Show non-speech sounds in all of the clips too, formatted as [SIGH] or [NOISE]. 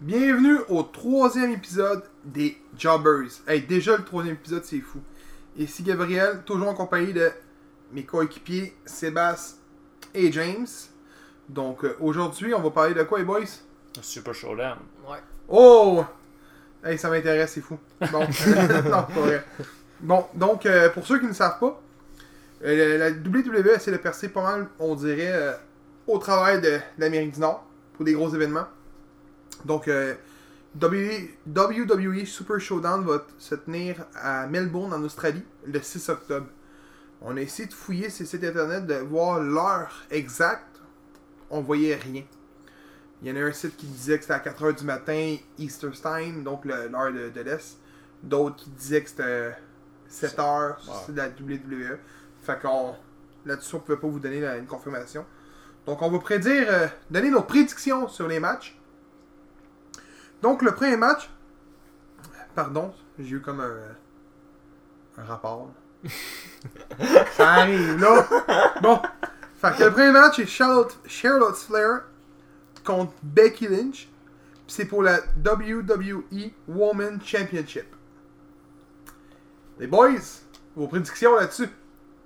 Bienvenue au troisième épisode des Jobbers. Hey, déjà le troisième épisode, c'est fou. Ici Gabriel, toujours en compagnie de mes coéquipiers Sébastien et James. Donc euh, aujourd'hui, on va parler de quoi, les boys? Super Showdown. Ouais. Oh Hey, ça m'intéresse, c'est fou. Bon, [LAUGHS] [LAUGHS] non, pas vrai. Bon, donc, euh, pour ceux qui ne savent pas, euh, la WWE essaie de percer pas mal, on dirait, euh, au travail de l'Amérique du Nord pour des gros événements. Donc, euh, WWE Super Showdown va se tenir à Melbourne, en Australie, le 6 octobre. On a essayé de fouiller ces sites internet, de voir l'heure exacte. On voyait rien. Il y en a un site qui disait que c'était à 4h du matin, Easter Time, donc le- l'heure de, de l'Est. D'autres qui disaient que c'était 7h, Ouais. c'est de la WWE. Fait qu'on. Là-dessus, on pouvait pas vous donner la- une confirmation. Donc, on va prédire, euh, donner nos prédictions sur les matchs. Donc, le premier match. Pardon, j'ai eu comme un. un rapport. [LAUGHS] Ça arrive, là. Bon. Fait que le premier match est Charlotte, Charlotte Flair contre Becky Lynch. Puis c'est pour la WWE Women Championship. Les boys, vos prédictions là-dessus?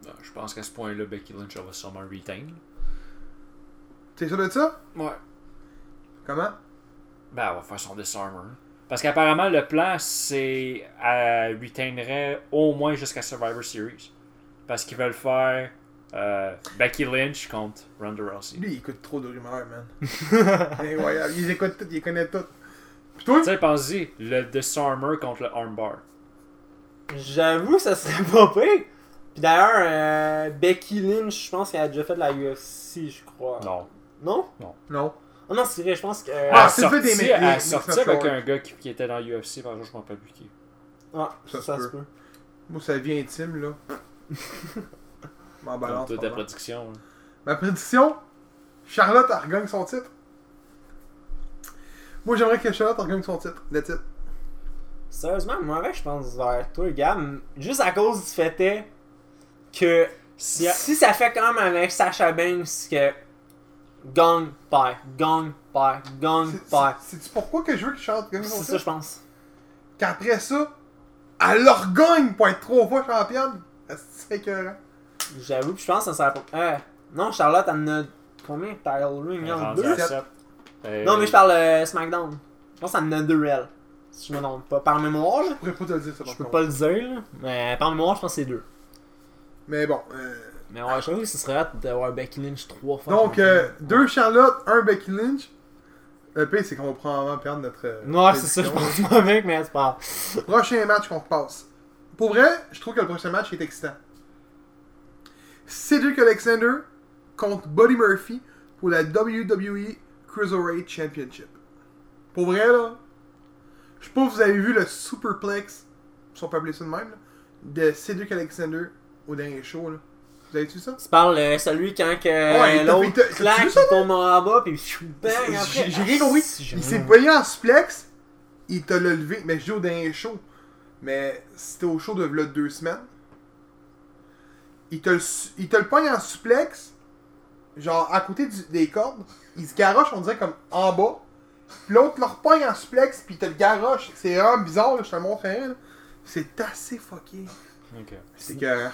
Ben, je pense qu'à ce point-là, Becky Lynch elle va sûrement retain. T'es sûr de ça? Ouais. Comment? Ben, elle va faire son disarmer. Parce qu'apparemment, le plan, c'est. Elle retainerait au moins jusqu'à Survivor Series. Parce qu'ils veulent faire euh, Becky Lynch contre Ronda Rousey. Lui, il écoute trop de rumeurs, man. [LAUGHS] Incroyable. Ils écoutent tout, ils connaissent tout. Puis toi? Tu sais, pense-y, le disarmer contre le armbar. J'avoue, ça serait pas pire. Puis d'ailleurs, euh, Becky Lynch, je pense qu'elle a déjà fait de la UFC, je crois. Non? Non? Non. Oh non, c'est vrai, je pense que. euh, Ah, c'est fait des sorti, mix- elle avec un gars qui, qui était dans l'UFC, par exemple, je m'en rappelle plus qui. ah, ça ça, se se peut. peut. Moi, ça devient intime, là. [LAUGHS] M'en Comme balance. toute ta prédiction. hein. Ma prédiction, Charlotte regagne son titre. Moi, j'aimerais que Charlotte regagne son titre. Le titre. Sérieusement, moi, je pense vers toi, Gab, juste à cause du fait est que Si si ça fait comme avec Sacha Banks que gagne, perd, gagne, C'est- perd. c'est- C'est-tu pourquoi que je veux que Charlotte gagne son C'est ça, je pense. Qu'après ça, elle leur gagne pour être trois fois championne. C'est écœurant. J'avoue, puis je pense que ça serait pas. Euh, non, Charlotte, elle en a combien? Title Ring elle est en deux? Euh, Non, mais je parle euh, SmackDown. Je pense qu'elle en a deux, elle. Si je me trompe pas. Par mémoire, là. Je pourrais pas te le dire, ça, Je par peux pas le dire, là. Mais par mémoire, je pense que c'est deux. Mais bon. euh, Mais ouais, je trouve que ce serait hâte d'avoir Becky Lynch trois fois. Donc, euh, deux Charlotte, un Becky Lynch. Le pire, c'est qu'on va probablement perdre notre. euh, Ouais, c'est ça, je pense pas mec, mais c'est pas. Prochain match qu'on repasse. Pour vrai, je trouve que le prochain match est excitant. Cedric Alexander contre Buddy Murphy pour la WWE Cruiserweight Championship. Pour vrai, là, je sais pas si vous avez vu le Superplex, si on peut appeler ça de même, là, de Cedric Alexander au dernier show. Là. Vous avez vu ça? Tu parles euh, celui quand que Ouais, t'a- l'autre claque, il tombe en bas, puis bang J'ai après. j'ai rien compris. Ah, Il s'est payé en suplex, il t'a le levé. Mais je dis au dernier show. Mais c'était au show de v'là deux semaines. Il te le, il te le pogne en suplex, genre à côté du- des cordes. Il se garoche, on dirait comme en bas. L'autre le repogne en suplex, puis il te le garoche. C'est vraiment bizarre, là, je te le montrerai. là. C'est assez fucké. Ok. C'est que.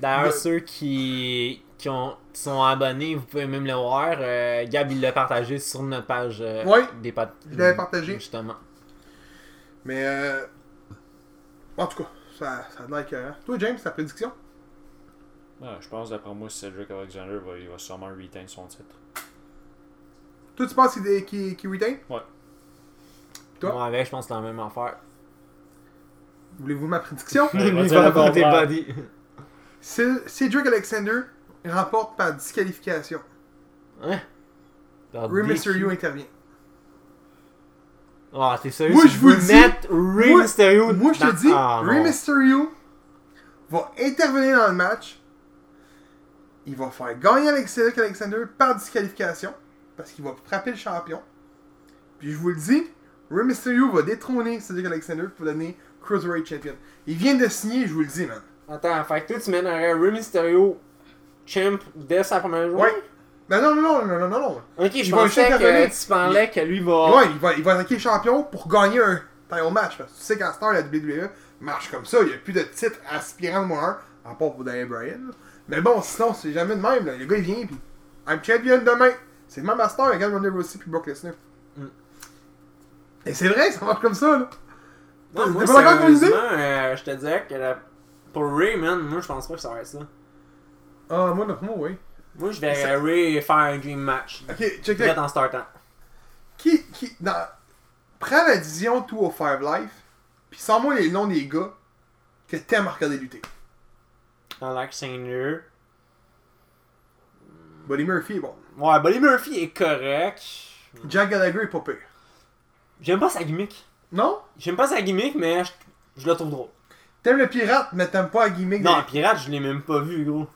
D'ailleurs, Le- ceux qui, qui, ont, qui sont abonnés, vous pouvez même le voir. Euh, Gab, il l'a partagé sur notre page euh, Ouais, des potes. je l'avais partagé. Justement. Mais. Euh... En tout cas, ça, ça a l'air écœurant. Toi, James, ta prédiction? Ouais, je pense, d'après moi, Cedric Alexander va, il va sûrement retain son titre. Toi, tu penses qu'il est- qu'il qu'il retain Toi? Moi, avec, je pense que c'est la même affaire. Voulez-vous ma prédiction? Ouais, [LAUGHS] va Il va le avoir des contraire. bodies. C- Cedric Alexander remporte par disqualification. Hein? DQ. Mysterio intervient. Ah, t'es sérieux? Moi, je vous dis. mettre Rey Moi- Mysterio Moi, je te dans- dis, Ah. Mysterio va intervenir dans le match. Il va faire gagner avec Cedric Alexander par disqualification. Parce qu'il va frapper le champion. Puis je vous le dis, Rey Mysterio va détrôner Cedric Alexander pour devenir Cruiserweight Champion. Il vient de signer, je vous le dis, man. Attends, fait que toi, tu mènerais Rey Mysterio champ dès sa première journée? Ouais. Ben non, non, non, non, non, non. Ok, je pensais que tu parlais que lui va. Ouais, il va, il va attaquer le champion pour gagner un title match. Parce que tu sais qu'à Star, la WWE marche comme ça. Il n'y a plus de titre aspirant de moins à part pour Daniel Bryan. Mais bon, sinon, c'est jamais de même. Là. Le gars, il vient, puis I'm champion demain. C'est le même à Star, regarde Ronda Rousey puis Brock Lesnar. Mm. Et c'est vrai, ça marche comme ça, là. Non, moi, pas sérieusement, euh, je te dirais que la- pour Ray, man, moi, je pense pas que ça va être ça. Ah, moi, non, moi, oui. Moi, je vais Ray faire un dream match. Ok, check it. en startant. Qui, qui, dans... Prends la division 205 Live, puis sans-moi les noms des gars que t'aimes regarder lutter. Alex Senior. Buddy Murphy est bon. Ouais, Buddy Murphy est correct. Jack Gallagher est pas pire. J'aime pas sa gimmick. Non? J'aime pas sa gimmick, mais je, je le trouve drôle. T'aimes le pirate, mais t'aimes pas la gimmick Non, des- Pirate, je l'ai même pas vu, gros.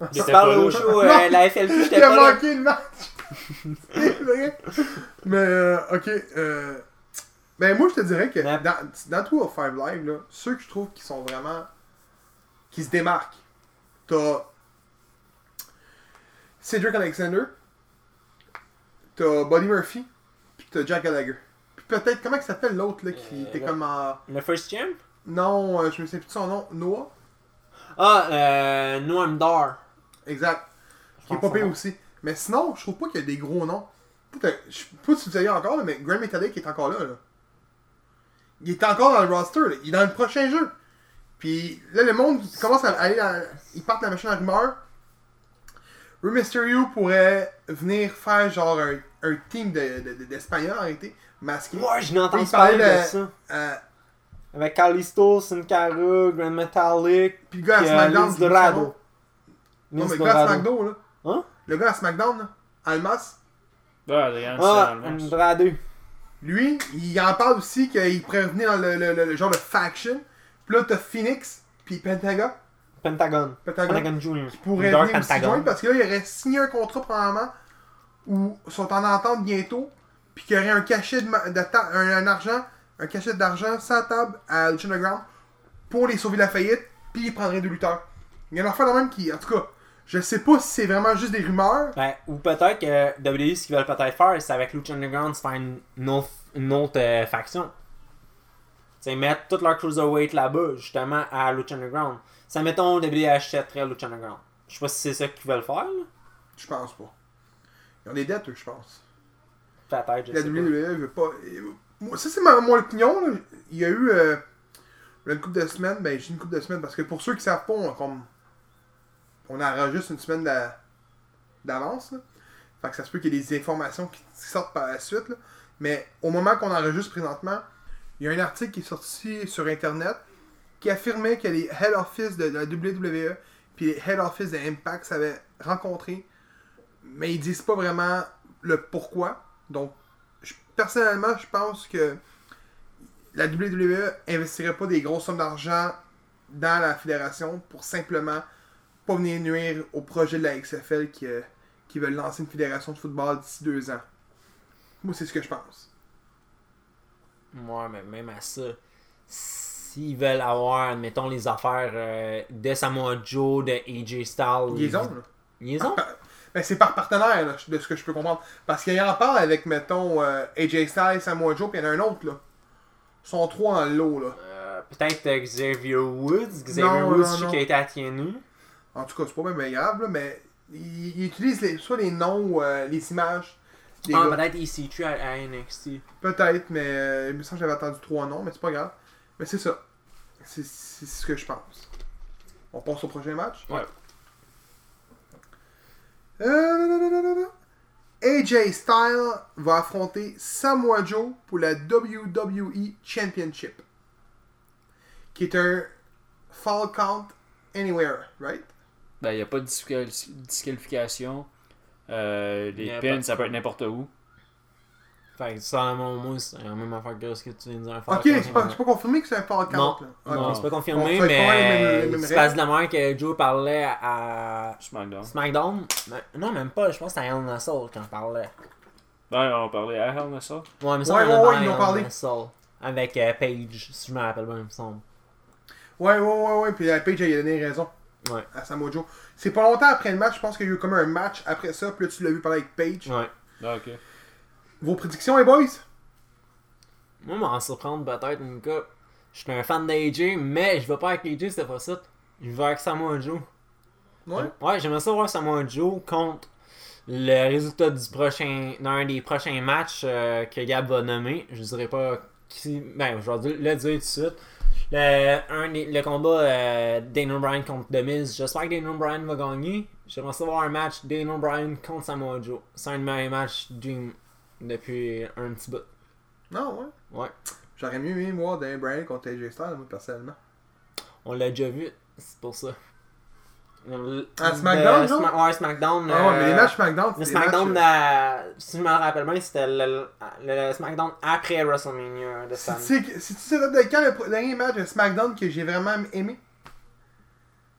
Je J'étais parle pas au show, euh, la FLQ, j'étais Il a pas là. manqué le match! [LAUGHS] Vrai. Mais, euh, ok. Euh... Ben, moi, je te dirais que dans, dans 205 Live, là, ceux que je trouve qui sont vraiment. qui se démarquent, t'as. Cedric Alexander, t'as Buddy Murphy, puis t'as Jack Gallagher. Puis peut-être, comment il s'appelle l'autre, là, qui Euh, était comme en. Le first champ? Non, euh, je me souviens plus de son nom. Noah? Ah, euh, Noam Dar. Exact. Qui est pas pire nom. aussi. Mais sinon, je trouve pas qu'il y a des gros noms. Peut-être, je sais pas si vous encore, là, mais Grand Metalik est encore là, là. Il est encore dans le roster, là. Il est dans le prochain jeu. Puis là, le monde commence à aller dans... Ils partent la machine à rumeur. Rey Mysterio pourrait venir faire genre un, un team de- de- de- d'Espagnols en réalité, masqué. Ouais, je Il parlait parler de de- ça. Euh, Avec Kalisto, Sin Cara, Grand Metallic, puis le gars à euh, SmackDown. Dorado. Non, mais le gars à. SmackDown, là. Hein? Le gars à SmackDown, là. Almas. Adrian, Ah. Andrade. Lui, il en parle aussi qu'il pourrait revenir dans le, le- le- le genre de faction. Puis là, t'as Phoenix, puis Pentagon, Pentagon. Pentagon, Pentagon Jr. qui pourrait venir aussi Pentagon. joindre parce que là, il aurait signé un contrat probablement où ils sont en entente bientôt, puis qu'il y aurait un cachet de, ma- de ta- un, un argent, un cachet d'argent sans table à Lucha Underground pour les sauver de la faillite, puis ils prendraient deux lutteurs. Il y a un affaire de même qui, en tout cas, je sais pas si c'est vraiment juste des rumeurs. Ben, ou peut-être que WWE, ce qu'ils veulent peut-être faire, c'est avec Lucha Underground, c'est faire une, une autre, euh, faction. C'est mettre toute leur cruiserweight là-bas, justement, à Lucha Underground. Ça, mettons, WWE achèterait Lucha Underground. Je sais pas si c'est ça qu'ils veulent faire, là. Je pense pas. Ils ont des dettes, eux, je pense. Peut-être, je La sais pas. WWE veut pas. Ça, c'est mon opinion. Il y a eu euh, une couple de semaines. Ben, j'ai une couple de semaines parce que pour ceux qui savent pas, on, enregistre une semaine d'a- d'avance. Fait que ça se peut qu'il y ait des informations qui sortent par la suite. Mais au moment qu'on enregistre présentement, il y a un article qui est sorti sur Internet qui affirmait que les head office de la WWE puis les head office de Impact s'avaient rencontré, mais ils disent pas vraiment le pourquoi. Donc, je- personnellement, je pense que la WWE investirait pas des grosses sommes d'argent dans la fédération pour simplement pas venir nuire au projet de la XFL qui, euh, qui veulent lancer une fédération de football d'ici deux ans. Moi, c'est ce que je pense. Ouais, mais même à ça, s'ils veulent avoir, admettons, les affaires euh, de Samoa Joe, de AJ Styles. Liaison, là. Liaison? Ben, c'est par partenaire, là, de ce que je peux comprendre. Parce qu'il en parle avec, mettons, euh, AJ Styles, Samoa Joe, puis il y en a un autre, là. Ils sont trois le lot, là. Euh, Peut-être euh, Xavier Woods. Xavier Non, Woods, non, non. qu'il a été à TNU. En tout cas, c'est pas même bien grave, là, mais il, il utilise les- soit les noms euh, les images des Ah, peut-être EC3 à, à NXT. Peut-être, mais euh, il me semble que j'avais attendu trois noms, mais c'est pas grave. Mais c'est ça. C'est c'est ce que je pense. On passe au prochain match? Ouais. Euh. AJ Styles va affronter Samoa Joe pour la WWE Championship. Qui est un Fall Count Anywhere, right? Ben, il n'y a pas de disqual- disqualification. Euh, les pins, pas- ça peut être n'importe où. Fait que ça, mon moi, c'est la même affaire que ce que tu viens de dire. Ok, c'est pas, pas confirmé que c'est un Count. Non. là. Non, c'est pas confirmé, pas mais c'est parce de la manière que Joe parlait à SmackDown. SmackDown? Mais- Non, même pas, je pense que c'était à Hell in a Soul quand je parlais. Ben, on parlait à Hell in a. Ouais, mais ça, Ouais, on ouais, ouais, parlé ils ont Hell parlé. Avec euh, Paige, si je me rappelle bien, il me semble. Ouais, ouais, ouais, ouais. Puis la Page, elle a donné raison. Ouais. à Samoa Joe. C'est pas longtemps après le match, je pense qu'il y a eu comme un match après ça, puis là tu l'as vu parler avec Paige. Ouais. Ah, ok. Vos prédictions, les boys? Moi, m'en surprendre peut-être une coupe. Je suis un fan d'AJ, mais je vais pas avec AJ cette fois-ci. Je vais avec Samoa Joe. Ouais. Ouais, j'aimerais ça voir Samoa Joe contre le résultat du prochain d'un des prochains matchs euh, que Gab va nommer. Je dirais pas qui. Ben, je vais le dire tout de suite. Le, un le combat euh, Daniel Bryan contre The Miz. J'espère que Daniel Bryan va gagner. J'aimerais ça voir un match Daniel Bryan contre Samoa Joe. C'est un de mes matchs Dream depuis un petit bout. Non, ouais. Ouais. J'aurais mieux aimé voir Dan Bryan contre AJ Styles, moi, personnellement. On l'a déjà vu, c'est pour ça. À SmackDown? Sma- Ouais, SmackDown. Ah ouais, mais les euh, matchs SmackDown, Le SmackDown, matchs, euh, si je me rappelle bien, c'était le, le- le SmackDown après WrestleMania de Si Sam. tu sais, que- si tu sais de quand le dernier match de SmackDown que j'ai vraiment aimé,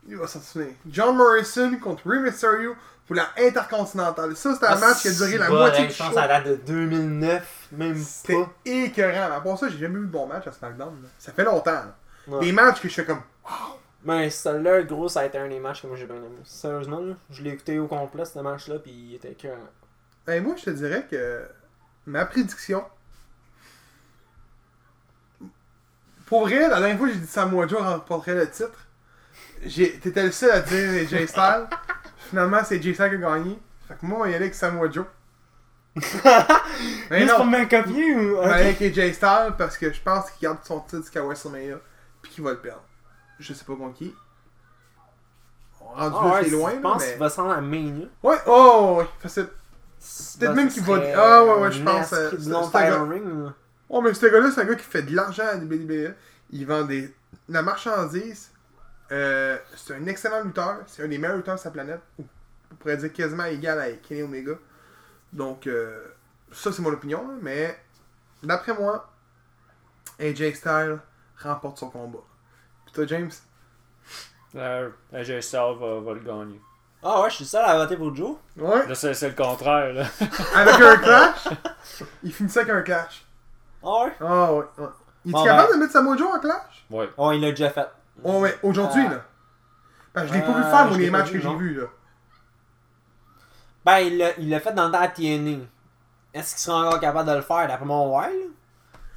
il va s'en souvenir. John Morrison contre Rey Mysterio pour la Intercontinentale. Ça, c'était un match qui a duré la moitié du Je show. pense que ça date de 2009, même C'était pas. écœurant. À part ça, j'ai jamais eu de bon match à SmackDown. là. Ça fait longtemps. là. Ouais. Des matchs que je fais comme. Mais celui-là, gros, ça a été un des matchs que moi j'ai bien aimé. Sérieusement, là, je l'ai écouté au complet, ce match-là, puis il était que. Ben, moi, je te dirais que ma prédiction. Pour vrai, la dernière fois que j'ai dit Samoa Joe remporterait le titre, t'étais le seul à dire Jay Styles. Finalement, c'est Jay Styles qui a gagné. Fait que moi, on y aller avec Samoa Joe. [LAUGHS] Mais Juste pour non, me copier ou. on y aller avec Jay Styles parce que je pense qu'il garde son titre jusqu'à WrestleMania puis qu'il va le perdre. Je sais pas contre qui. On rendu Ah ouais, c'est loin, je pense mais... qu'il va se rendre à Mania. Ouais, oh, ouais, facile. Peut-être même qu'il va- ah, ouais, ouais, je pense, euh, c'est-. Oh, mais ce gars-là, c'est un gars qui fait de l'argent à la WWE. Il vend des... la marchandise. Euh, c'est un excellent lutteur. C'est un des meilleurs lutteurs de sa planète. On pourrait dire quasiment égal à Kenny Omega. Donc, euh, ça, c'est mon opinion. Mais, d'après moi, AJ Styles remporte son combat. Puis toi, James? Euh, AJ Styles va, va le gagner. Ah ouais, je suis seul à voter pour Joe. Ouais. Là, c'est c'est le contraire. Là. [LAUGHS] Avec un clash? Il finit ça avec un clash. Ah ouais? Ah, ouais. ouais. Il est Bon, capable ben- de mettre Samoa Joe en clash? Ouais. Oh, il l'a déjà fait. Oh, ouais. Aujourd'hui, Euh, là. Ben, je l'ai pas vu faire, moi, je les matchs que j'ai vus, là. Ben, il l'a il fait dans le temps à TNA. Est-ce qu'il sera encore capable de le faire? D'après moi, ouais. là?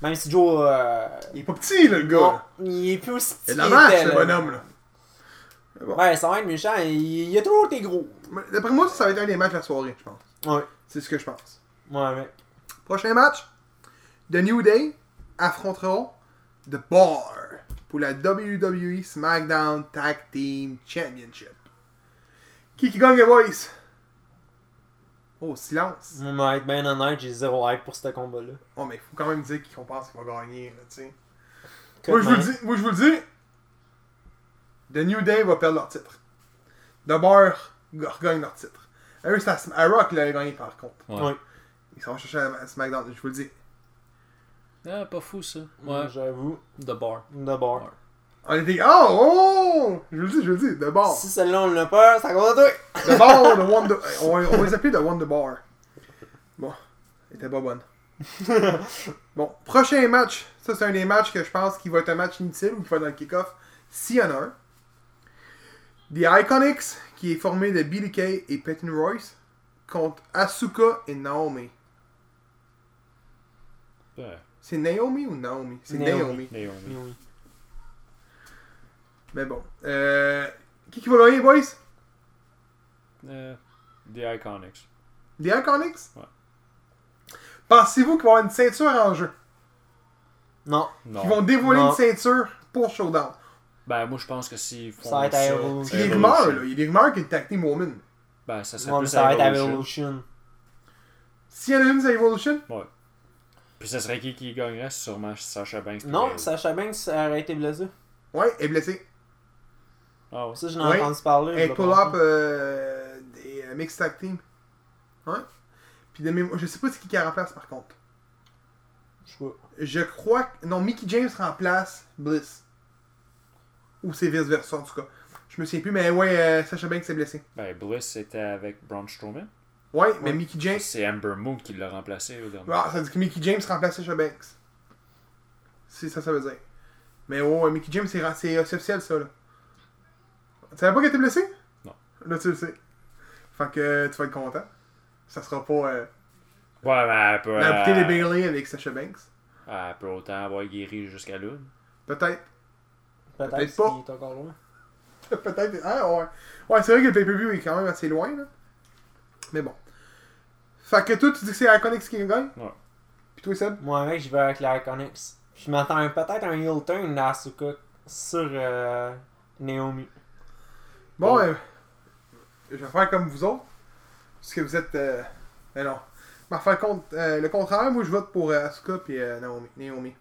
Même si Joe. Euh... Il est pas petit, là, le gars. non, il est plus aussi Il petit a de la marche, le bonhomme, là. Bon. Ouais, ça va être méchant. Il, il a toujours été gros. D'après moi, ça, ça va être un des matchs de la soirée, je pense. Ouais. C'est ce que je pense. Ouais, mec. Prochain match. The New Day affronteront The Bar pour la WWE SmackDown Tag Team Championship. Qui qui gagne, les boys? Oh, silence. Va être bien honnête, j'ai zéro hype pour ce combat-là. Oh, mais il faut quand même dire qu'on pense qu'il va gagner, là, tu sais. Moi, je vous le dis, moi, je vous le dis. The New Day va perdre leur titre. The Bar regagne leur titre. Eux, c'est à, Rock qui l'a gagné, par contre. Ouais. Ouais. Ils chercher à à SmackDown, je vous le dis. Ah, pas fou ça. Ouais, Ouais. j'avoue. The bar. De bord. On était. Oh! oh! Je vous le dis, je vous le dis. The Bar. Si celle-là on l'a pas, ça compte à toi. The Bar, The One, The... On, va- on les appeler The One, The Bar. Bon. Elle était pas bonne. [LAUGHS] Bon, prochain match. Ça, c'est un des matchs que je pense qu'il va être un match inutile ou qu'il va être dans le kick-off. S'il y en a un. The Iconics, qui est formé de BDK et Peyton Royce, contre Asuka et Naomi. Ouais. C'est Naomi ou Naomi? C'est Naomi. Naomi. Naomi. Oui. Mais bon. Euh, qui, qui va gagner, boys? Euh, The Iconics. The Iconics? Ouais. Pensez-vous qu'il va y avoir une ceinture en jeu? Non. Non. Qu'ils vont dévoiler Non. une ceinture pour Showdown Ben, moi, je pense que s'ils font Ça va être Evolution. Il y a des rumeurs, là. Il y a des rumeurs qu'il y a une tag team woman. Ben, ça serait Ouais, plus ça va être à Evolution. S'il y en a une, c'est Evolution Puis ça serait qui qui gagnerait? Sûrement Sasha Banks. Non, Bayley. Sacha Banks aurait été blessé. Ouais, elle est blessée. Ah ouais. Ça, j'en ai Oui. entendu parler. Elle je est pull-up pas euh, des euh, Mixed Tag Team. Ouais. Puis de mémoire, je sais pas c'est qui qui la remplace par contre. Je pas. Je crois que. Non, Mickey James remplace Bliss. Ou c'est vice-versa en tout cas. Je me souviens plus, mais ouais, euh, Sacha Banks s'est blessé. Ben, Bliss c'était avec Braun Strowman. Ouais, mais. Mickey James. C'est Amber Moon qui l'a remplacé au dernier. Ah, ça dit que Mickey James remplace Sasha Banks. C'est ça, ça veut dire. Mais ouais, ouais, Mickey James, c'est c'est officiel ça là. Tu savais pas qu'elle était blessée? Non. Là, tu le sais. Fait que euh, tu vas être content. Ça sera pas. Euh, Ouais, mais elle peut. la euh, Bailey avec Sasha Banks. Elle peut autant avoir guéri jusqu'à là. Peut-être. Peut-être Peut-être qu'il pas. est encore loin. [LAUGHS] Peut-être. Ah, ouais. Ouais, c'est vrai que le pay-per-view est quand même assez loin, là. Mais bon. Fait que toi, tu dis que c'est Iconics qui gagne? Ouais. Puis toi, Seb? Moi, mec, je vais avec Iconics. Je m'attends à peut-être un heel turn d'Asuka sur euh, Naomi. Bon, euh, je vais faire comme vous autres. Parce que vous êtes. Euh, mais non. Je vais faire contre, euh, le contraire. Moi, je vote pour euh, Asuka et euh, Naomi. Naomi.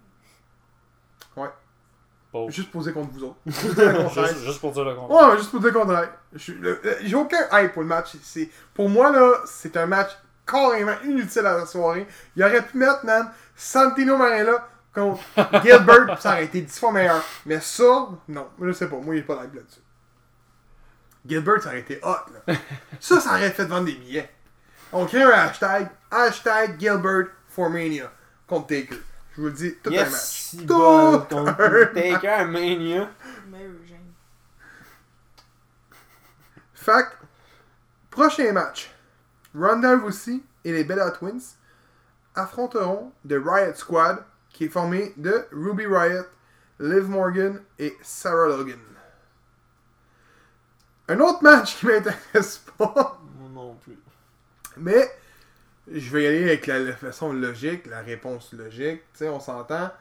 Pauvre. Juste poser contre vous autres. [LAUGHS] Juste dire le contraire. Juste, juste pour dire le contraire. Ouais, juste pour dire le contraire. J'ai aucun hype pour le match. C'est, pour moi, là, c'est un match carrément inutile à la soirée. Il aurait pu mettre, man, Santino Marella contre Gilbert, [LAUGHS] ça aurait été 10 fois meilleur. Mais ça, non. Je sais pas. Moi, il est pas d'hype là-dessus. Gilbert, ça aurait été hot, là. [LAUGHS] ça, ça aurait fait vendre des billets. On crée un hashtag. Hashtag Gilbert for Mania contre Taker. Je vous le dis, tout un match. Yes, si Tout bon un Taker Mania. Fait prochain match. Ronda Rousey et les Bella Twins affronteront The Riot Squad, qui est formé de Ruby Riot, Liv Morgan et Sarah Logan. Un autre match qui m'intéresse pas, Moi non plus. mais je vais y aller avec la, la façon logique, la réponse logique. Tu sais, on s'entend.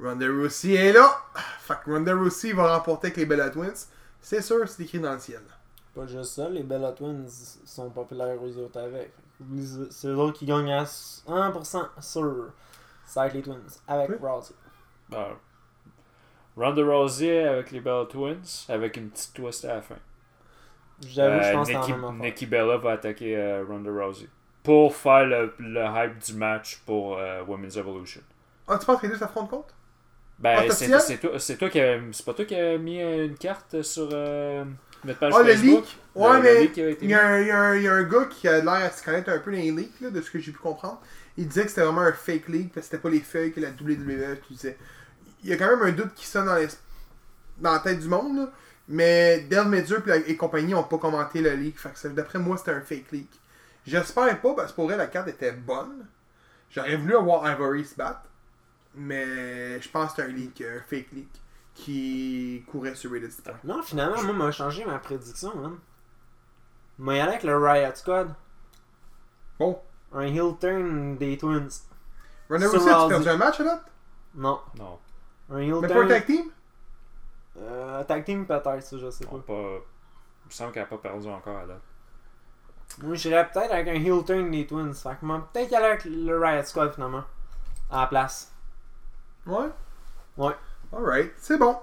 Ronda Rousey est là. Fait que Ronda Rousey va remporter avec les Bella Twins. C'est sûr, c'est écrit dans le ciel. Pas juste ça, les Bella Twins sont populaires aux autres avec. C'est eux autres qui gagnent à 1% sûr. C'est avec les Twins. Avec Oui. Rousey. Euh, Ronda Rousey avec les Bella Twins, avec une petite twist à la fin. J'avoue, je Euh, pense que c'est Nikki, la même. Nikki Bella va attaquer euh, Ronda Rousey. Pour faire le, le hype du match pour euh, Women's Evolution. Ah, tu penses que les deux s'affrontent contre? Ben, c'est toi, c'est toi qui a- c'est pas toi qui a mis une carte sur euh, notre page Ah, le leak Ouais, Le- le mais il y, a un, il y a un- il y a un gars qui a l'air à se connaître un peu dans les leaks, là, de ce que j'ai pu comprendre. Il disait que c'était vraiment un fake leak, parce que c'était pas les feuilles que la WWE utilisait. Il y a quand même un doute qui sonne dans, l'es- dans la tête du monde, là, mais Del Medur et, compagnie ont pas commenté le leak. D'après moi, c'était un fake leak. J'espère pas, parce que pour vrai, la carte était bonne. J'aurais voulu avoir Ivory se battre, mais je pense que c'était un leak, un fake leak, qui courait sur Reddit. c'était vrai. Non, finalement, moi, m'a changé ma prédiction, man. Moi, y aller avec le Riot Squad. Bon, Un heel turn des Twins. Ronda Sur Rousey, tu perdu un match, là Non. Non, Un heel Mais pas turn. un tag team? Euh, tag team peut-être, ça, je sais pas. pas... Il me semble qu'elle a pas perdu encore à date. Moi, j'irais peut-être avec un heel turn des Twins. Fait que moi, peut-être aller avec le Riot Squad finalement. À la place. Ouais? Ouais. Alright, c'est bon.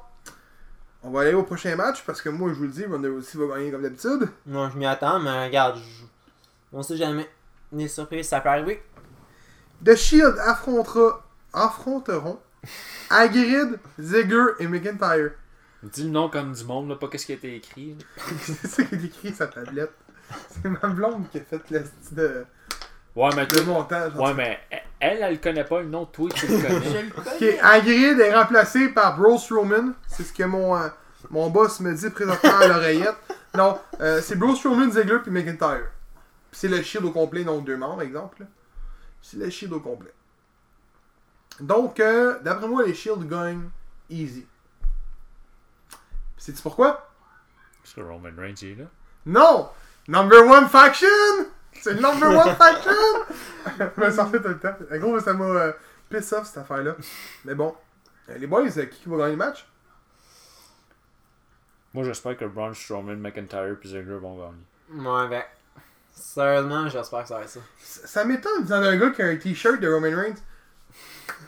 On va aller au prochain match parce que moi je vous le dis, Ronda Rousey va gagner comme d'habitude. Non, je m'y attends, mais regarde, je... on sait jamais. Des surprises, ça peut arriver. The Shield affrontera, affronteront [LAUGHS] Hagrid, Ziggler et McIntyre. Dis le nom comme du monde, là, pas qu'est-ce qui a été écrit. [LAUGHS] c'est ça qui est écrit sur sa tablette. C'est ma blonde qui a fait le style de, Ouais, mais, de montage. ouais, mais elle, elle le connaît pas, le nom, toi, tu [LAUGHS] le connais. le connais. Ok, Hagrid est remplacé par Braun Strowman. C'est ce que mon, euh, mon boss me dit présentement à l'oreillette. Non, euh, c'est Braun Strowman, Ziggler puis McIntyre. Puis c'est le Shield au complet, donc deux membres, exemple. là. C'est le Shield au complet. Donc, euh, d'après moi, les Shield gagnent easy. Sais-tu pourquoi? Parce que Roman Reigns est là. Non! Number one faction! C'est le number one faction! Je me sortais tout le temps. En gros, ça m'a euh, piss off cette affaire-là. Mais bon. Euh, les boys, euh, qui va gagner le match? Moi, j'espère que Braun Strowman, McIntyre et Ziggler vont gagner. Ouais, ben. Sérieusement, j'espère que ça va être ça. Ça, ça m'étonne disant d'un gars qui a un t-shirt de Roman Reigns.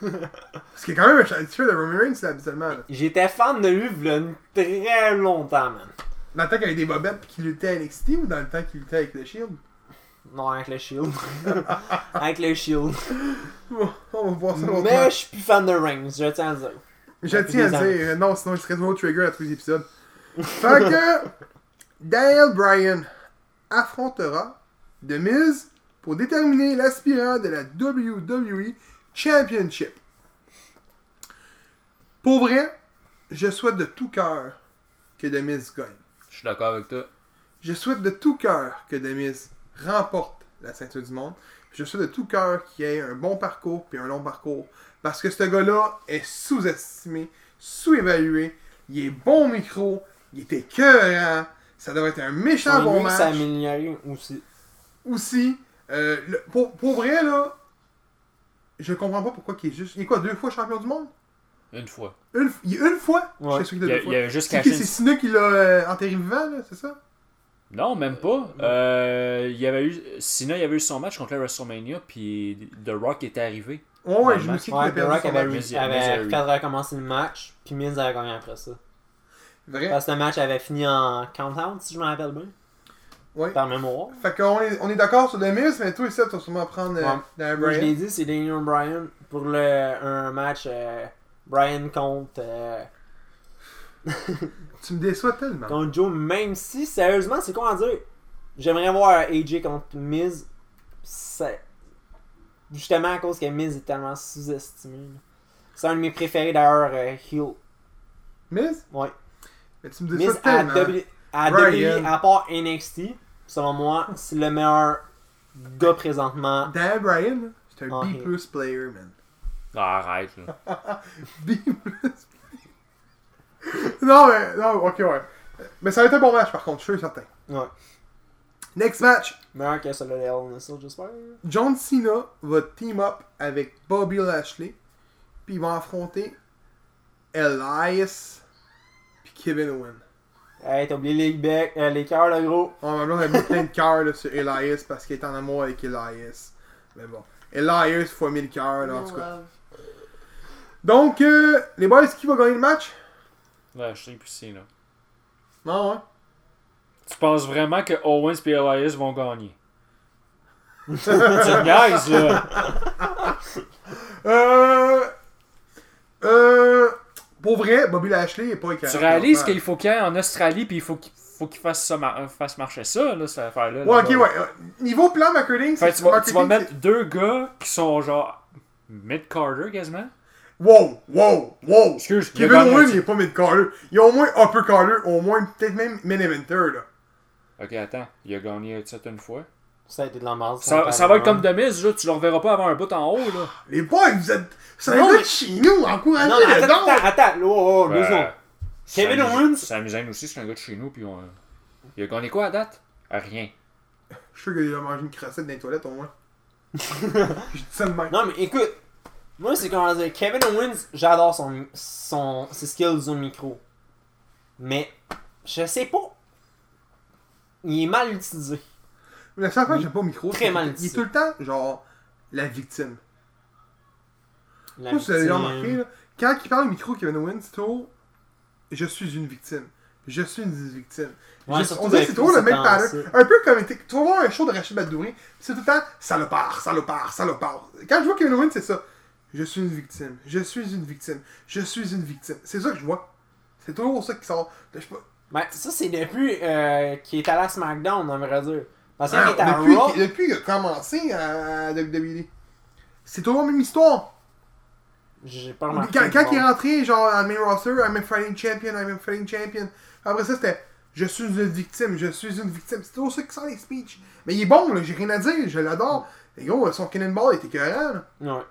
[LAUGHS] Parce qu'il y a quand même un t-shirt de Roman Reigns, là, habituellement. J'étais fan de lui v'là une très longtemps, man. Dans le temps qu'il avait des bobettes puis qu'il luttait à NXT ou dans le temps qu'il luttait avec le Shield? Non, avec le Shield. [LAUGHS] avec le Shield. Bon, [LAUGHS] on va voir ça Mais je suis plus fan de Reigns, je tiens à le dire. Je tiens à dire. Non, sinon je serais toujours trigger à tous les épisodes. fait que [LAUGHS] Daniel Bryan affrontera The Miz pour déterminer l'aspirant de la WWE Championship. Pour vrai, je souhaite de tout cœur que The Miz gagne. Je suis d'accord avec toi. Je souhaite de tout cœur que Demise remporte la ceinture du monde. Je souhaite de tout cœur qu'il ait un bon parcours puis un long parcours. Parce que ce gars-là est sous-estimé, sous-évalué. Il est bon au micro, il était écœurant. Ça devrait être un méchant bon match. amélioré aussi. Aussi, euh, le- pour, pour vrai, là, je comprends pas pourquoi il est juste. Il est quoi, deux fois champion du monde? Une fois. Une, il est une fois? Ouais. Je sais Il qu'il y a juste C'est caché C'est Cena qui l'a euh, enterré vivant, là, c'est ça? Non, même pas. Euh, il y avait eu, Cena il avait eu son match contre la WrestleMania, puis The Rock était arrivé. Ouais, ouais, je me suis Ouais, The Rock avait. Miz- avait Miz a eu. fait recommencer le match, puis Miz avait gagné après ça. Vrai? Parce que le match avait fini en count-out, si je me rappelle bien. Ouais. Par mémoire. Fait qu'on est, on est d'accord sur le Miz, mais toi et ça, tu vas sûrement prendre euh, Ouais. Daniel Moi, je l'ai dit, c'est Daniel Bryan pour le, un match euh, Bryan contre, euh, [LAUGHS] Tu me déçois tellement. contre Joe, même si, sérieusement, c'est quoi à dire? J'aimerais voir AJ contre Miz. C'est- Justement à cause que Miz est tellement sous-estimé. C'est un de mes préférés d'ailleurs, euh, Heel. Miz? Ouais. Mais tu me déçois Miz à. W, à à part NXT, selon moi, c'est le meilleur gars présentement. Daniel Bryan, c'est un Ah, B hey. plus player, man. Ah, arrête, là. [LAUGHS] B plus Non, mais, non, ok, ouais. Mais ça va être un bon match, par contre, je suis certain. Ouais. Next match, Meilleur que celui de j'espère. John Cena va team up avec Bobby Lashley, puis ils vont affronter Elias puis Kevin Owens. Hey, t'as oublié les becs, euh, les cœurs, là, gros. On va on a mis plein de cœurs là, sur Elias parce qu'il est en amour avec Elias. Mais bon, Elias fois 1000 cœurs, là, en tout cas. Donc, euh, les boys, qui va gagner le match? Là, je sais plus Cena. Non, hein Tu penses vraiment que Owens et Elias vont gagner? tu niaises, là. Euh. Euh. Pour vrai, Bobby Lashley est pas écœurant. Tu réalises qu'il faut qu'il y ait en Australie, puis il faut qu'il faut qu'il fasse, ça mar- fasse marcher ça, là, cette affaire-là. Ouais, ok, ouais. euh, Niveau plan marketing, c'est tu, vas, tu vas mettre deux gars qui sont genre mid-carter quasiment. Wow, wow, wow. Excuse, il a Kevin Owens, un il est pas mid-carter. Il est au moins upper carter, au moins peut-être même main eventer, là. Ok, attends, il a gagné ça une fois. Ça a été de la merde. Ça, ça va être comme Demise, là, tu le reverras pas avoir un bout en haut, là. Les boys, vous êtes. C'est un gars de chez nous, encouragez le attends, don. attends, attends, là, oh, oh, secondes. Kevin Owens- Sami Zayn aussi, c'est un gars de chez nous, puis on... il a gagné quoi à date? Rien. Je suis sûr qu'il a mangé une crossette dans les toilettes, au moins. [LAUGHS] Je dis ça de même. Non, mais écoute, moi, c'est comment dire, Kevin Owens, j'adore son, son, ses skills au micro. Mais, je sais pas. Il est mal utilisé. Mais la seule fois que Il- j'aime pas au micro, très c'est mal qu'il est tout le temps, genre, la victime. La Moi, vous victime. remarqué, là, quand il parle au micro, Kevin Owens, c'est toujours Je suis une victime. Je suis une victime. Ouais, Je- surtout on dirait que c'est toujours le même pattern. Un peu comme. Tu vas voir un show de Rachid Badouri, c'est tout le temps salopard, salopard, salopard. Quand je vois Kevin Owens, c'est ça. Je suis une victime. Je suis une victime. Je suis une victime. C'est ça que je vois. C'est toujours ça qui sort. Je sais pas. Ben, ça, c'est depuis euh, qu'il est allé à SmackDown, on vrai dire. Parce qu'il est à depuis Raw. qu'il- depuis qu'il a commencé à WWE. C'est toujours la même histoire. J'ai pas Quand, remarqué. quand bon. il est rentré, genre, à main roster, I'm a fighting champion, I'm a fighting champion. Après ça, c'était Je suis une victime, je suis une victime. C'est toujours ça qui sort les speeches. Mais il est bon, là, j'ai rien à dire, je l'adore. Et gros, son cannonball était là. Ouais.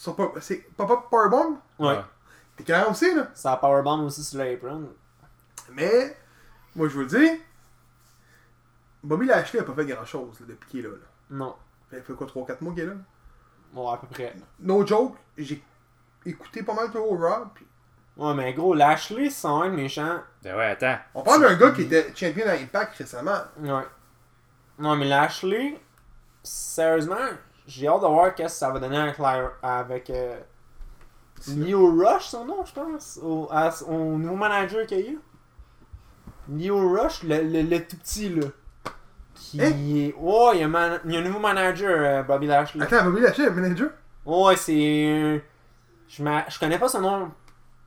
Son pop- c'est Pop-Up Powerbomb, Ouais. t'es écœurant aussi, là? Ça a powerbomb aussi sur l'apron. Mais, moi, je vous le dis, Bobby Lashley a pas fait grand-chose, là, depuis qu'il est là, là. Non. Il fait quoi, 3-4 mois qu'il est là? Ouais, à peu près. No joke, j'ai écouté pas mal de au Raw, puis Ouais, mais gros, Lashley, c'est un méchant. Ben ouais, attends. on parle d'un gars qui était champion à Impact récemment. Ouais. Non, mais Lashley, sérieusement, j'ai hâte de voir qu'est-ce que ça va donner avec, la- avec euh, Leo Rush, son nom, je pense, au, à- au nouveau manager qu'il y a eu. Leo Rush, le, le, le tout petit, là. Qui Hein? est. Oh, il y, a un man- il y a un nouveau manager, euh, Bobby Lashley. Attends, Bobby Lashley, le manager? Ouais, c'est. Je, je connais pas son nom,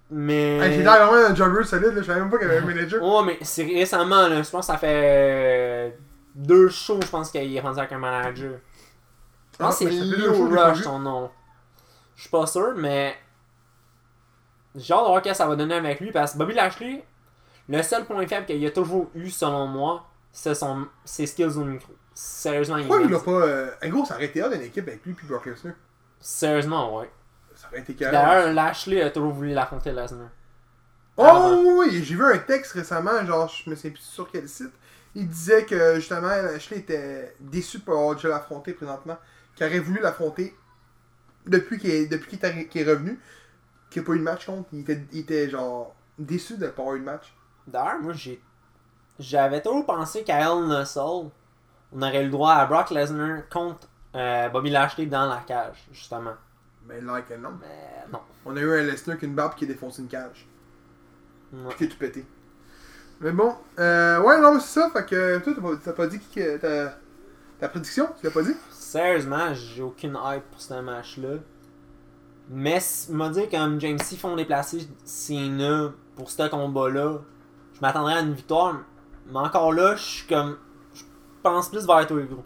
mais. Hey, j'ai l'air vraiment un jobber solide, là. je savais même pas qu'il y avait un manager. Ouais, mais c'est récemment, là. Je pense que ça fait euh, deux shows, je pense qu'il est rendu avec un manager. Je pense que c'est Leo Rush son nom. Je suis pas sûr, mais. J'ai hâte de voir ce que ça va donner avec lui parce que Bobby Lashley, Le seul point faible qu'il a toujours eu, selon moi, c'est son, ses skills au micro. Sérieusement, il Pourquoi il l'a pas. Euh... Un gros, ça aurait été d'une équipe avec lui puis Brock Lesnar. Sérieusement, ouais. Ça aurait été carré. D'ailleurs, Lashley a toujours voulu l'affronter Lesnar. Oh oui, oui, j'ai vu un texte récemment, genre, je me sais plus sur quel site. Il disait que justement, Ashley était déçu de pas avoir déjà l'affronter présentement. Qu'il aurait voulu l'affronter depuis qu'il est, depuis qu'il est, est revenu. Qu'il n'a pas eu de match contre. Il était, il était genre déçu de ne pas avoir eu de match. D'ailleurs, moi, j'ai. J'avais toujours pensé qu'à a Cell, on aurait eu le droit à Brock Lesnar contre euh, Bobby Lashley dans la cage, justement. Mais like, non. Mais non. On a eu un Lesnar qui a une barbe qui a défoncé une cage. Ouais. Puis qui a tout pété. Mais bon, euh, ouais, non, c'est ça. Fait que toi, t'as pas, t'as pas dit qui que ta, ta prédiction Tu l'as pas dit? Sérieusement, j'ai aucune hype pour ce match-là. Mais m'a dit comme James C font déplacer Cena pour ce combat-là, je m'attendrais à une victoire. Mais encore là, je suis comme. Je pense plus vers toi, gros.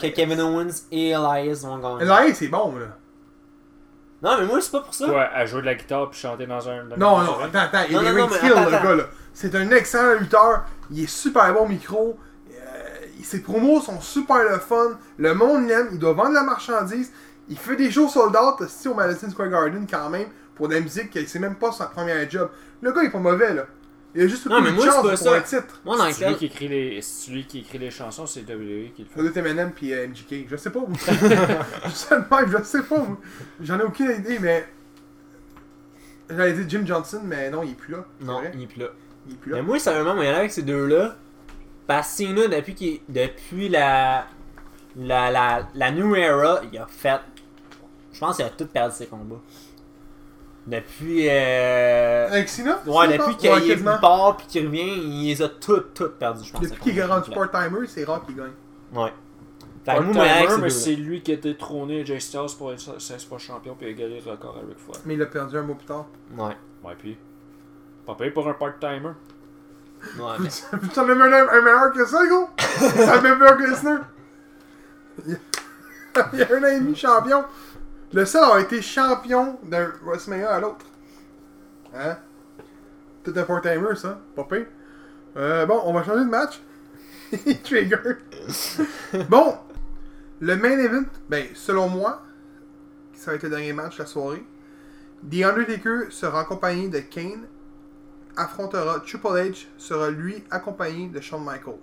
Que Kevin Owens et Elias vont gagner. Elias, c'est bon, là. Non, mais moi, c'est pas pour ça. Ouais, à jouer de la guitare puis chanter dans un. dans Non, non, attends, attends, il ring skill, attends, le gars, là. C'est un excellent lutteur, il est super bon micro, euh, ses promos sont super le fun, le monde l'aime, il doit vendre de la marchandise, il fait des shows sold out aussi au Madison Square Garden quand même, pour de la musique, que c'est même pas sa première job. Le gars, il est pas mauvais, là. Il a juste Non, mais moi, chance c'est pas pour ça. un titre. Moi, dans C'est lui lequel. qui écrit les, c'est lui qui écrit les chansons, c'est WWE qui le fait. Être Eminem puis euh, MGK, je sais pas. moi. je sais le même, je sais pas. J'en ai aucune idée, mais... J'allais dire Jim Johnson, mais non, il est plus là. c'est Non, vrai. il est plus là. Il est plus là. Mais moi, sérieusement, moi, il y en a avec ces deux-là. Parce que Cena, depuis, qu'il- depuis la, la, la, la New Era, il a fait. Je pense qu'il a tout perdu ses combats. Depuis. Euh... Avec Cena? Ouais, depuis qu'il ouais, est part puis qu'il revient, il les a toutes, toutes perdues, je pense. Depuis qu'il est rendu part-timer, c'est rare qu'il gagne. Ouais. Fait moi, ces mais c'est lui qui a détrôné Jay Styles pour être 16 fois champion puis il a gagné le record avec Flair. Mais il a perdu un mois plus tard. Ouais. Ouais, puis. Pas payé pour un part-timer. Ouais, mais... Tu en as même un, meilleur que ça, gros même meilleur que Lesnar Il y a- un an et demi champion. Le seul a été champion d'un WrestleMania à l'autre. Hein? Tout un part-timer, ça. Pas pire. Euh, bon, on va changer de match. [LAUGHS] Trigger. bon, le main event, ben, selon moi, ça va être le dernier match de la soirée. The Undertaker sera accompagné de Kane. Affrontera Triple H, sera lui accompagné de Shawn Michaels.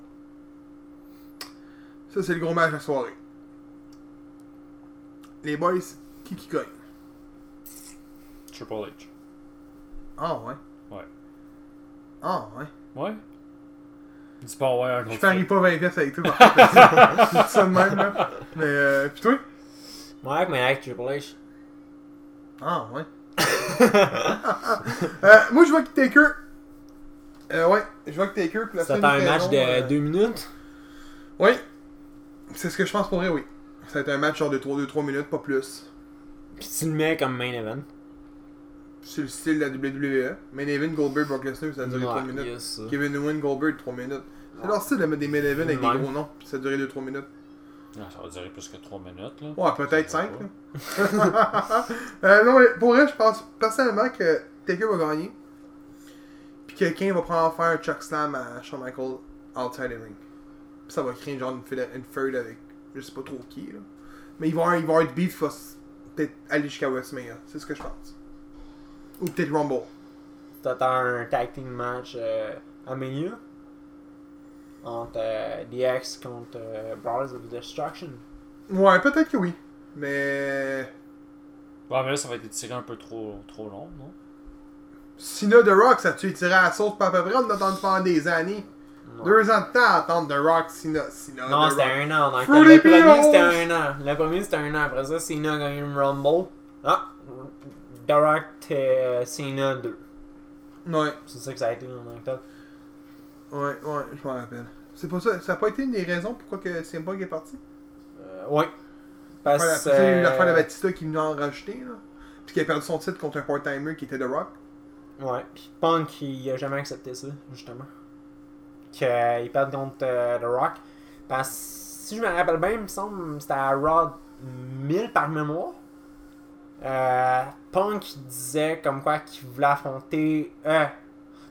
Ça, c'est le gros match de la soirée. Les boys, qui qui gagne? Triple H. Ah, ouais. Ouais. Ah, ouais. Ouais? Dis pas ouais un Je parie pas 20 pièces avec toi, par contre. [LAUGHS] Ça de même, là. Mais, euh, pis toi? Ouais, mais avec Triple H. Ah, ouais. [LAUGHS] euh, moi, je vois que Taker. Euh, ouais, je vois que Taker. fait un match de euh, 2 minutes? Oui. C'est ce que je pense pour vrai, oui. Ça va être un match genre de 3-2-3 minutes, pas plus. Puis tu le mets comme main event? C'est le style de la WWE. Main event, Goldberg, Brock Lesnar, ça a duré 3 Ouais, minutes. yes. Kevin Owens, Goldberg, 3 minutes. C'est leur style de mettre des main events avec des Ouais. gros noms, puis ça a duré 2-3 minutes. Non, ça va durer plus que 3 minutes là. Ouais, peut-être Ça 5. va euh, non, mais pour vrai, je pense personnellement que Taker va gagner. Puis quelqu'un va prendre faire un chuck slam à Shawn Michaels outside the ring. Puis ça va créer genre une feud, une feud avec je sais pas trop qui. Là. Mais il va y avoir, il va y avoir du beef, il va peut-être aller jusqu'à WrestleMania. C'est ce que je pense. Ou peut-être Rumble. T'attends un tag team match euh, à Mania? Entre euh, DX contre euh, Brothers of Destruction. Ouais, peut-être que oui. Mais. Ouais, mais là ça va être étiré un peu trop, trop long, non? Cena The Rock, ça tu tiré à la sauce pas à peu près, on a attendu pendant des années. Deux ans de temps à attendre The Rock, Cena, Cena Non, The c'était Rock. un an. Donc, le premier, c'était un an. Le premier, c'était un an. Après ça, Cena a gagné une Rumble. Ah! Direct euh, Cena 2. Ouais, C'est ça que ça a été en tant que tel. Ouais, ouais, je m'en rappelle. C'est pas ça, ça a pas été une des raisons pourquoi que CM Punk est parti? Euh, ouais. Parce eu euh, l'affaire de Batista qui venait en rajouter, là. Puis qui a perdu son titre contre un part-timer qui était The Rock. Ouais, pis Punk, il a jamais accepté ça, justement. Qu'il perde contre euh, The Rock. Parce que si je me rappelle bien, il me semble que c'était à Raw 1000 par mémoire. Euh, Punk disait comme quoi qu'il voulait affronter. Euh,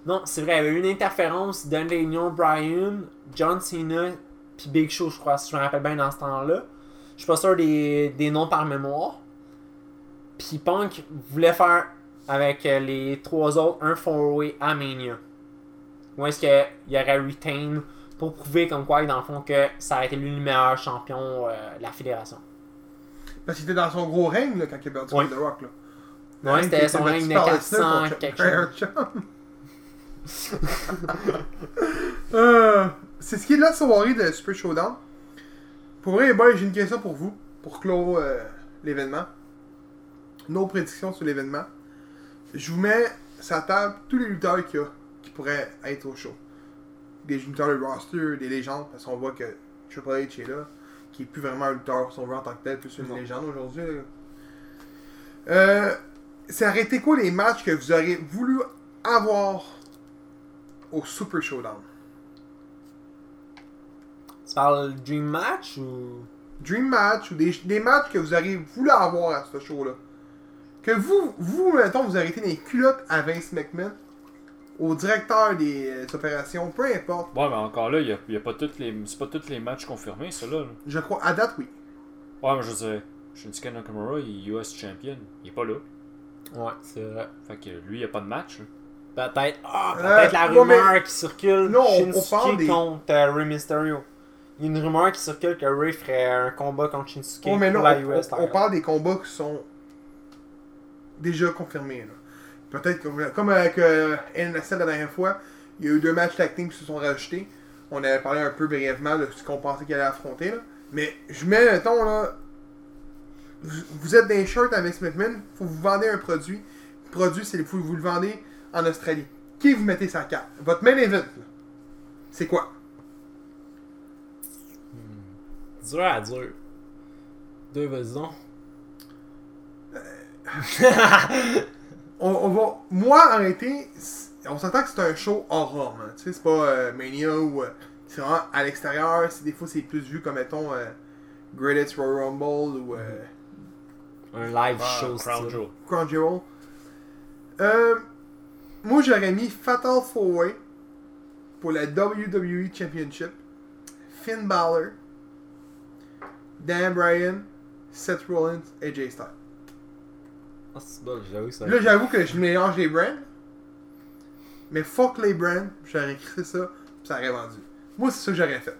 Non, c'est vrai, il y avait eu une interférence d'un Daniel Bryan, John Cena, puis Big Show, je crois, si je me rappelle bien dans ce temps-là. Je suis pas sûr des, des noms par mémoire. Puis Punk voulait faire avec euh, les trois autres un four-way à Mania. Où est-ce qu'il y aurait retain pour prouver comme quoi, dans le fond, que ça a été lui le meilleur champion euh, de la fédération. Parce qu'il était dans son gros règne là, quand il a perdu contre The Rock. Là. Ouais, c'était son règne de battu par Lesnar 400 contre quelque chose. [LAUGHS] Euh, c'est ce qui est de la soirée de Super Showdown. Pour vrai, boys, j'ai une question pour vous, pour clore euh, l'événement. Nos prédictions sur l'événement. Je vous mets sur la table tous les lutteurs qu'il y a qui pourraient être au show. Des lutteurs de roster, des légendes, parce qu'on voit que Triple H est là, qui est plus vraiment un lutteur, si on veut en tant que tel, plus une Non. légende aujourd'hui. Euh, ça aurait été quoi les matchs que vous auriez voulu avoir au Super Showdown? Tu parles Dream Match ou? Dream Match ou des, des matchs que vous auriez voulu avoir à ce show-là. Que vous, vous, mettons, vous arrêtez les culottes à Vince McMahon, au directeur des euh, opérations, peu importe. Ouais, mais encore là, il y a, y a pas toutes les. C'est pas tous les matchs confirmés, ça là. Je crois, à date, oui. Ouais, mais je veux dire, Shinsuke Nakamura, il est US champion. Il est pas là. Ouais, c'est vrai. Fait que lui, il y a pas de match. là. Peut-être. Ah, Euh, peut-être la ouais, rumeur qui circule. Non, on- on Shinsuke parle des- contre euh, Rey Mysterio. Il y a une rumeur qui circule que Ray ferait un combat contre Shinsuke Ouais, mais pour là, la on, US on- parle des combats qui sont déjà confirmés. Peut-être comme, comme avec euh, NSL la dernière fois, il y a eu deux matchs tag team qui se sont rajoutés. On avait parlé un peu brièvement de ce qu'on pensait qu'il allait affronter. Là. Mais je mets, mettons, là, vous, vous êtes des shirts avec McMahon, faut vous vendre un produit. Le produit, c'est faut vous le vendez en Australie. Qui vous mettez sa carte? Votre main event, là, c'est quoi? Dur à dur. Deux, vas-y donc. [LAUGHS] on, on va. Moi, en réalité, on s'entend que c'est un show hors norme. hein. Tu sais, c'est pas euh, Mania ou. euh, c'est vraiment à l'extérieur. c'est- Des fois, c'est plus vu comme, mettons, euh, Greatest Royal Rumble ou euh, un live Ah, show. Crown. Jewel. Crown Jewel. Euh, moi, j'aurais mis Fatal 4-Way pour la WWE Championship. Finn Balor, Dan Bryan, Seth Rollins et Jay Styles. Ah, c'est bon, j'avoue ça. Là, j'avoue que je mélange les brands. Mais fuck les brands, j'aurais écrit ça, puis ça aurait vendu. Moi, c'est ça que j'aurais fait.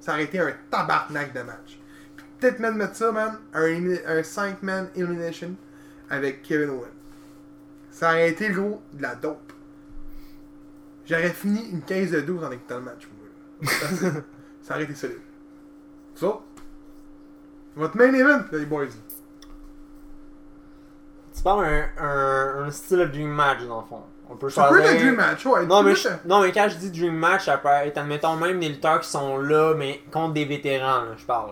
Ça aurait été un tabarnak de match. Puis peut-être même mettre ça, man, un, un 5-man elimination avec Kevin Owens. Ça aurait été le gros de la dope. J'aurais fini une 15 de 12 en écoutant le match. moi, là. [LAUGHS] ça aurait été solide. Ça, votre main event, les boys. Tu parles un, un, un style de Dream Match dans le fond. On peut Ça peut choisir. être dream match, ouais. Non mais, je- non, mais quand je dis Dream Match, ça peut être, admettons, même des lutteurs qui sont là, mais contre des vétérans, là, je parle.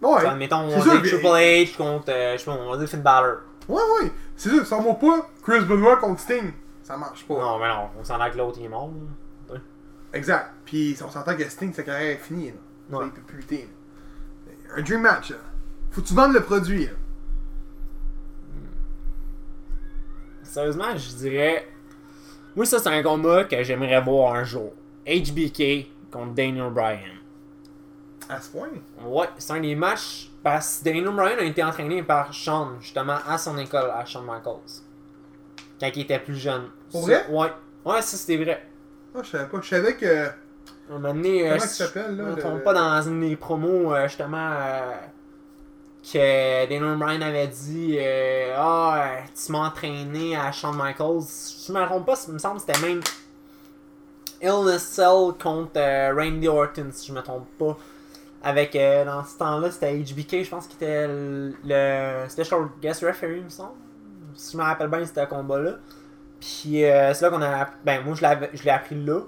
Ouais. Admettons, on dit Triple H contre, euh, je sais pas, on va dire Finn Balor. Ouais, ouais. C'est sûr, ça va pas Chris Benoit contre Sting. Ça marche pas. Non, mais non, on s'en a que l'autre, il est mort. là. Exact. Puis on s'entend que Sting, sa carrière est finie. Là. Ouais. Il peut plus lutter. là. Un dream match. Là. Faut que tu vendes le produit. Là. Sérieusement, je dirais. Moi, ça, c'est un combat que j'aimerais voir un jour. HBK contre Daniel Bryan. À ce point? Ouais, c'est un des matchs parce que Daniel Bryan a été entraîné par Sean, justement, à son école, à Shawn Michaels. Quand il était plus jeune. Pour vrai? Ouais. Ouais, ça c'était vrai. Moi, je savais pas. Je savais que. Un moment donné, euh, Comment il si s'appelle, là, Je me le- trompe pas dans une des promos, euh, justement, euh, que Daniel Bryan avait dit euh, Ah, euh, tu m'as entraîné à Shawn Michaels. Je me trompe pas, il me semble que c'était même Illness Cell contre euh, Randy Orton, si je me trompe pas. Avec, euh, dans ce temps-là, c'était HBK, je pense, qui était le, special guest referee, il me semble. Si je me rappelle bien, c'était un combat-là. Puis euh, c'est là qu'on a. Ben, moi, je l'ai appris là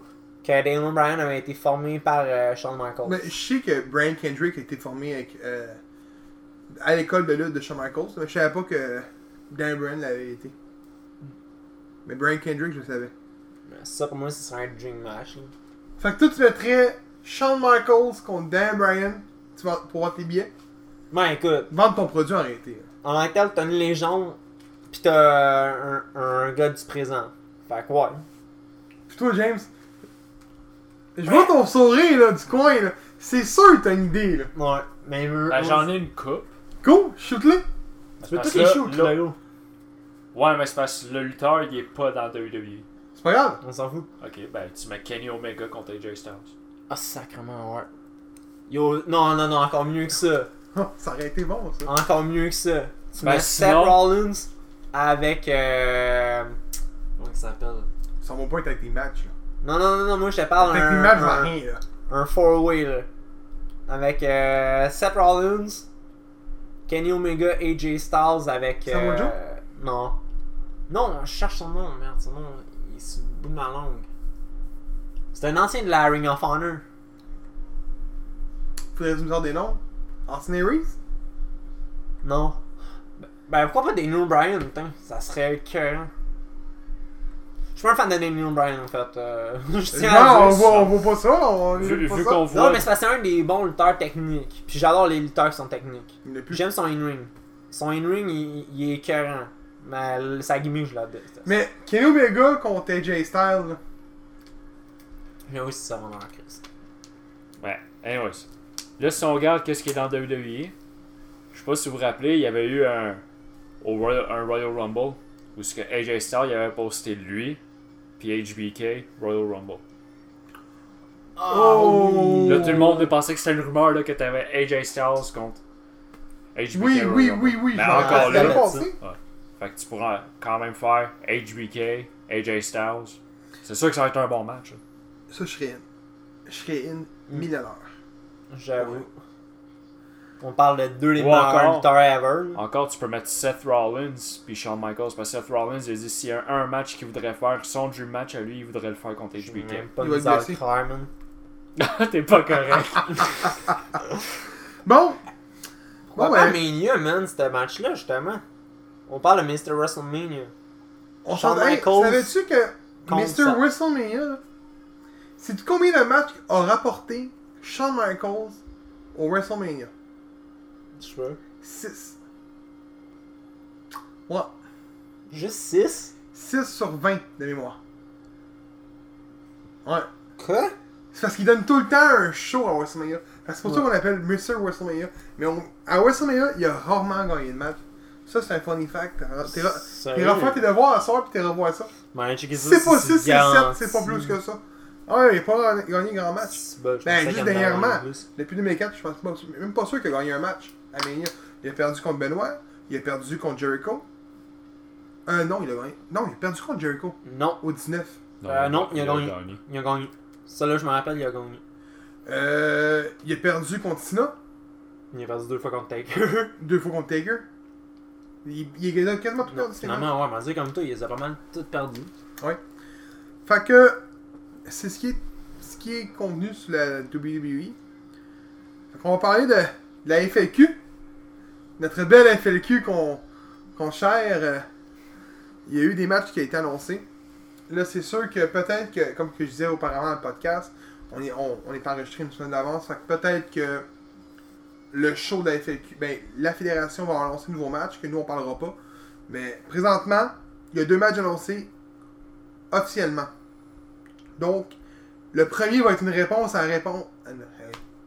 que Daniel Bryan avait été formé par euh, Shawn Michaels. Mais je sais que Brian Kendrick a été formé avec, euh, à l'école de lutte de Shawn Michaels. Mais je savais pas que Dan Bryan l'avait été. Mais Brian Kendrick, je le savais. Mais Ça, pour moi, ce serait un dream match. là. Fait que toi, tu mettrais Shawn Michaels contre Dan Bryan tu vas, pour vendre tes billets. Ben, écoute, Vendre ton produit en réalité. en tant que tel, t'as une légende, pis t'as un, un gars du présent. Fait que, ouais. toi, James. Je vois ton sourire là, du coin là. C'est sûr que t'as une idée là. Ouais, mais. Ben, j'en ai une coupe. Go, shoot-le. Tu Parce tous les que shoots, là-. Ouais, mais c'est parce que le lutteur, il est pas dans WWE. C'est pas grave. On s'en fout. Ok, ben tu mets Kenny Omega contre AJ Styles. Ah, sacrement, ouais. Yo, non, non, non, encore mieux que ça. Ah, ça aurait été bon ça. Encore mieux que ça. Tu Ben, mets sinon- Seth Rollins avec. Euh... Comment il s'appelle? Ça va pas être avec tes matchs là. Non, non, non, non, moi je te parle Avec tes d'un. matchs, un- rien là. un four-way là. Avec euh, Seth Rollins, Kenny Omega, AJ Styles avec. Samoa Joe? Non. Non, je cherche son nom, merde, son nom, il est le bout de ma langue. C'est un ancien de la Ring of Honor. Faudrait que tu me sortes des noms? Austin Aries? Non. Ben pourquoi pas Daniel Bryan, putain, ça serait écœurant. Je suis pas un fan de Daniel Bryan en fait. euh, [LAUGHS] je tiens à Non, on dire. voit, on voit pas ça. On Vu, aime pas vu ça. qu'on Non, voit. mais c'est que un des bons lutteurs techniques. Puis j'adore les lutteurs qui sont techniques. J'aime son in-ring. Son in-ring, il, il est écœurant. Mais sa gimmick, je la déteste. Mais Kenny Omega contre AJ Styles, là. J'ai aussi ça va dans la crise. Ouais, anyways. Là, si on regarde qu'est-ce qui est dans WWE, je sais pas si vous vous rappelez, il y avait eu un, au Royal, un Royal Rumble où ce que AJ Styles il avait posté lui, puis HBK Royal Rumble. Oh! Là, tout le monde pensait que c'était une rumeur là, que t'avais AJ Styles contre HBK Oui, Royal oui, Rumble. oui, oui. Mais je encore là, fait que tu pourras quand même faire HBK, AJ Styles. C'est sûr que ça va être un bon match. là. Ça, je serais in. Je serais in millionnaire. J'avoue. On parle de deux des meilleurs encore- lutteurs ever. Encore, tu peux mettre Seth Rollins puis Shawn Michaels. Parce que Seth Rollins, il a dit s'il y a un match qu'il voudrait faire, son dream match à lui, il voudrait le faire contre HBK. même pas. [LAUGHS] T'es pas correct. [LAUGHS] Bon! Pourquoi Bon, pas Mania, man, ce match-là, justement? On parle de Mr. WrestleMania. on Shawn s'en Savais-tu que Mr. ça. WrestleMania, là, sais-tu combien de matchs a rapporté Shawn Michaels au WrestleMania? Je veux. 6. Ouais. Juste 6? 6 sur 20 de mémoire. Ouais. Quoi? C'est parce qu'il donne tout le temps un show à WrestleMania. C'est pour ça qu'on l'appelle Mr. WrestleMania. Mais on- à WrestleMania, il a rarement gagné de match. Ça, c'est un funny fact. T'es refaire tes devoirs à soir puis t'es revoir ça. C'est pas 6, c'est 7, garanti. c'est pas plus que ça. Ah ouais, il a pas gagné grand match. Ben, pensais juste dernièrement. Depuis 2004, je pense pas, même pas sûr qu'il a gagné un match à Mania. Il a perdu contre Benoit, il a perdu contre Jericho. Euh, non, il a gagné. Non, il a perdu contre Jericho Non, au 19. Euh, non, il a gagné. il a gagné. Ça, là, je me rappelle, il a gagné. Euh, il a perdu contre Tina, Il a perdu deux fois contre Taker. [LAUGHS] deux fois contre Taker. Il, il a quasiment tout perdu. finalement, ouais, mais dire comme toi, il les a pas mal tout perdu. Fait que c'est ce qui est contenu sur la WWE. Qu'on va parler de, la FLQ. Notre belle FLQ qu'on chère. euh, il y a eu des matchs qui ont été annoncés. Là, c'est sûr que peut-être que, comme que je disais auparavant dans le podcast, on est, on, on enregistré une semaine d'avance. Peut-être que le show de la FLQ, ben, la fédération va annoncer un nouveau match, que nous on parlera pas. Mais présentement, il y a deux matchs annoncés officiellement. Donc, le premier va être une réponse à réponse.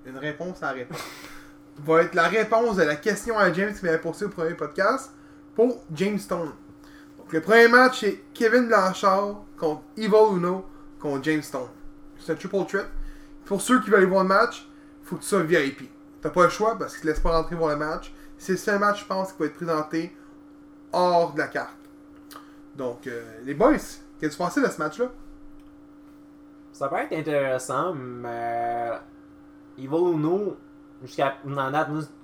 Une réponse à réponse. [LAUGHS] va être la réponse de la question à James qui m'avait posée au premier podcast pour James Stone. Donc, le premier match, c'est Kevin Blanchard contre Evil Uno contre James Stone. C'est un triple threat. Pour ceux qui veulent aller voir le match, faut que tu sois VIP. T'as pas le choix parce qu'ils te laissent pas rentrer voir le match. C'est le seul match, je pense, qui va être présenté hors de la carte. Donc, euh, les boys, qu'est-ce que tu pensais de ce match-là? Ça peut être intéressant, mais. Evil Uno, jusqu'à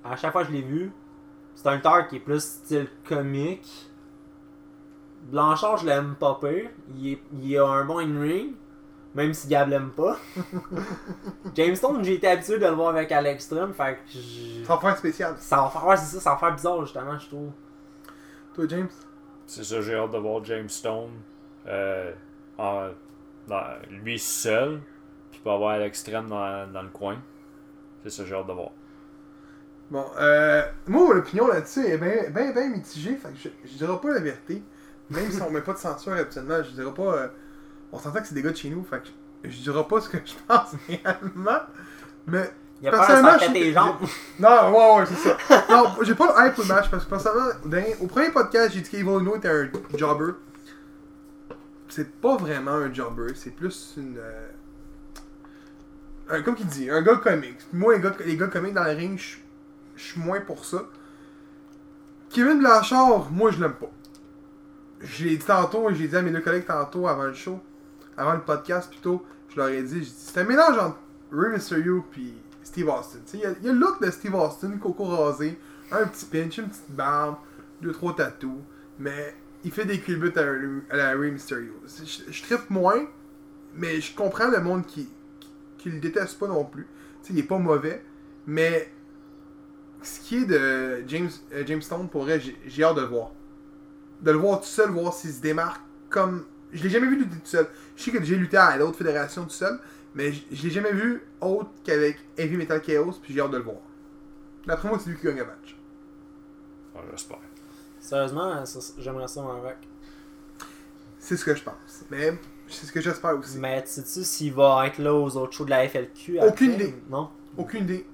à chaque fois que je l'ai vu, c'est un lutteur qui est plus style comique. Blanchard, je l'aime pas pire. Il, est- il a un bon in-ring, même si Gab l'aime pas. [LAUGHS] James Stone, j'ai été habitué de le voir avec Alex Strum, fait que j- Ça va faire spécial. ça va faire, ouais, c'est ça, ça va faire bizarre justement, je trouve. Toi, James? C'est ça, j'ai hâte de voir James Stone. Euh, en- dans- lui seul. Puis pas avoir Alex Trent dans, dans le coin. C'est ça, j'ai hâte de voir. Bon, euh, moi, mon opinion là-dessus est bien ben, ben mitigée. Fait que je, je dirais pas la vérité. Même si on met pas de censure habituellement, je dirais pas. euh, On s'entend que c'est des gars de chez nous, fait que je, je dirai pas ce que je pense [LAUGHS] réellement. Mais Il a Personnellement, péter les jambes. Non, ouais, ouais, c'est ça. Non, j'ai pas le hype pour le match parce que personnellement, au premier podcast, j'ai dit qu'Evil Uno était un jobber. C'est pas vraiment un jobber, c'est plus une. euh, un, comme qu'il dit, un gars comique. Moi, les gars, les gars comiques dans le ring, je suis moins pour ça. Kevin Blanchard, moi, je l'aime pas. Je l'ai dit tantôt, j'ai dit à mes deux collègues tantôt avant le show, avant le podcast plutôt, je leur ai dit, dit, c'est un mélange entre Rey Mysterio puis Steve Austin. Il y, y a le look de Steve Austin, coco rasé, un petit pinch, une petite barbe, deux, trois tatous, mais il fait des culbutes à, à la Rey Mysterio. Je, je trippe moins, mais je comprends le monde qui, qui, le déteste pas non plus. Tu sais, il est pas mauvais, mais ce qui est de James, euh, James Stone, pour vrai, j'ai hâte de le voir. De le voir tout seul, voir s'il se démarque comme. Je l'ai jamais vu lutter tout seul. Je sais que j'ai lutté à d'autres fédérations tout seul, mais je l'ai jamais vu autre qu'avec Heavy Metal Chaos, puis j'ai hâte de le voir. D'après moi, c'est lui qui gagne le match. Ouais, J'espère. Sérieusement, j'aimerais ça en rock. C'est ce que je pense. Mais c'est ce que j'espère aussi. Mais sais-tu s'il va être là aux autres shows de la FLQ Aucune idée. Non? Aucune idée.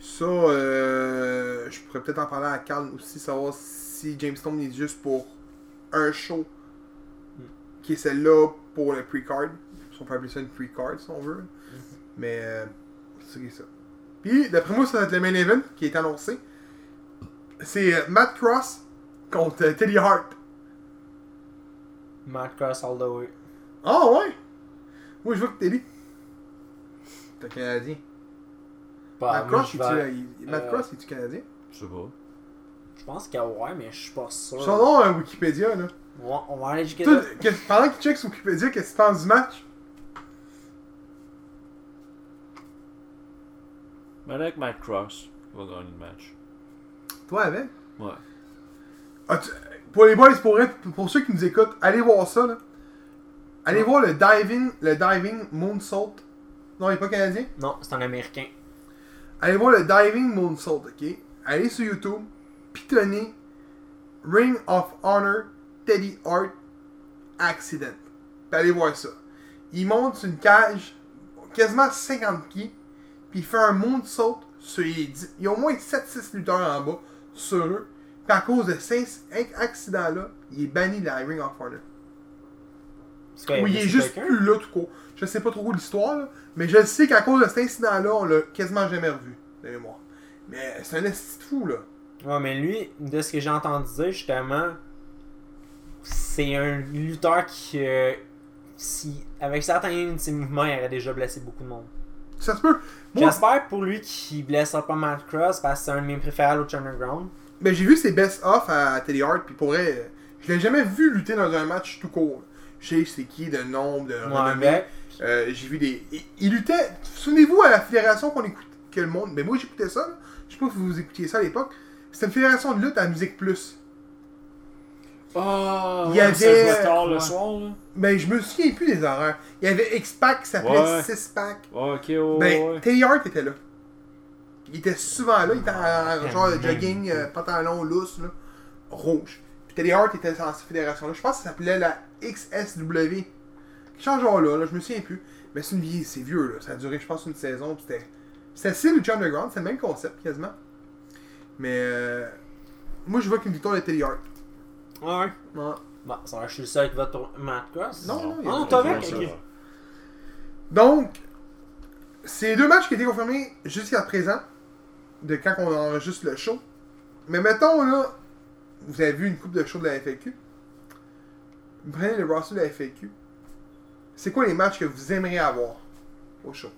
Ça, euh, je pourrais peut-être en parler à Carl aussi, savoir si James Stone est juste pour un show qui est celle-là pour le pre-card. Si on peut appeler ça une pre-card si on veut. Mais euh, c'est ça. Puis, d'après moi, ça va être le main event qui est annoncé. C'est euh, Matt Cross contre euh, Teddy Hart. Matt Cross all the way. Ah ouais? Moi, je vois que Teddy. T'es Canadien. Bah, Matt Cross, vais- euh, il- Matt Cross, es-tu Canadien? Je sais pas. Je pense qu'il y a ouais, mais je suis pas sûr. Son nom, euh, Wikipédia, là. Ouais, on va aller checker qu'est- pendant qu'il check sur Wikipédia, qu'est-ce que tu penses du match? Mais avec Matt Cross, va gagner le match. Toi, avec? Ouais. Ah, Pour les boys, pour, être- pour ceux qui nous écoutent, allez voir ça, là. Allez voir le diving, le diving moonsault. Non, il est pas canadien? Non, c'est un américain. Allez voir le diving moonsault, ok? Allez sur YouTube, pitonnez Ring of Honor Teddy Hart Accident. Puis allez voir ça. Il monte sur une cage, quasiment 50 pieds, puis il fait un moonsault sur les 10. Il y a au moins 7-6 lutteurs en bas sur eux. Puis à cause de cet accident-là, il est banni de la Ring of Honor. Ou il est juste plus là tout court. Je sais pas trop l'histoire, là, mais je sais qu'à cause de cet incident-là, on l'a quasiment jamais revu, de mémoire. Mais c'est un esti fou, là. Ouais, mais lui, de ce que j'ai entendu dire, justement, c'est un lutteur qui, euh, si, avec certains de ses mouvements, il aurait déjà blessé beaucoup de monde. Ça se peut. Moi, J'espère pour lui qu'il blessera pas Matt Cross parce que c'est un de mes préférés à l'autre Underground. Ben, j'ai vu ses best-of à Teddy Hart, puis pour vrai, je l'ai jamais vu lutter dans un match tout court. Je sais c'est qui, de nom, de Ouais, renommée. mais Euh, j'ai vu des. Il, il luttait. Souvenez-vous à la fédération qu'on écoute, que le monde. Mais moi j'écoutais ça. là. Je sais pas si vous écoutiez ça à l'époque. C'était une fédération de lutte à Musique Plus. Oh, Il y avait- tard le Ouais. soir, là. Ben je me souviens plus des horaires. Il y avait X-Pac qui s'appelait Ouais. 6-Pac. Ouais, ok, ouais, Ben, ouais. Teddy Hart était là. Il était souvent là, il était en genre de jogging, euh, pantalon lousse, là, rouge. Puis Teddy Hart était dans cette fédération-là. Je pense que ça s'appelait la XSW. Change genre là, là, je me souviens plus. Mais c'est une vieille, c'est vieux, là. Ça a duré, je pense, une saison. puis C'était. C'était style Lucha Underground, c'est le même concept quasiment. Mais euh, moi je vois qu'une victoire de Teddy Hart. Ouais? Ouais. Bon, ça va, je suis le seul qui va Cross. Non, non, il y a- Ah, non, t'as vu? Donc, c'est deux matchs qui ont été confirmés jusqu'à présent, de quand on enregistre le show. Mais mettons, là, vous avez vu une coupe de show de la FAQ. Vous prenez le roster de la FAQ. C'est quoi les matchs que vous aimeriez avoir au show?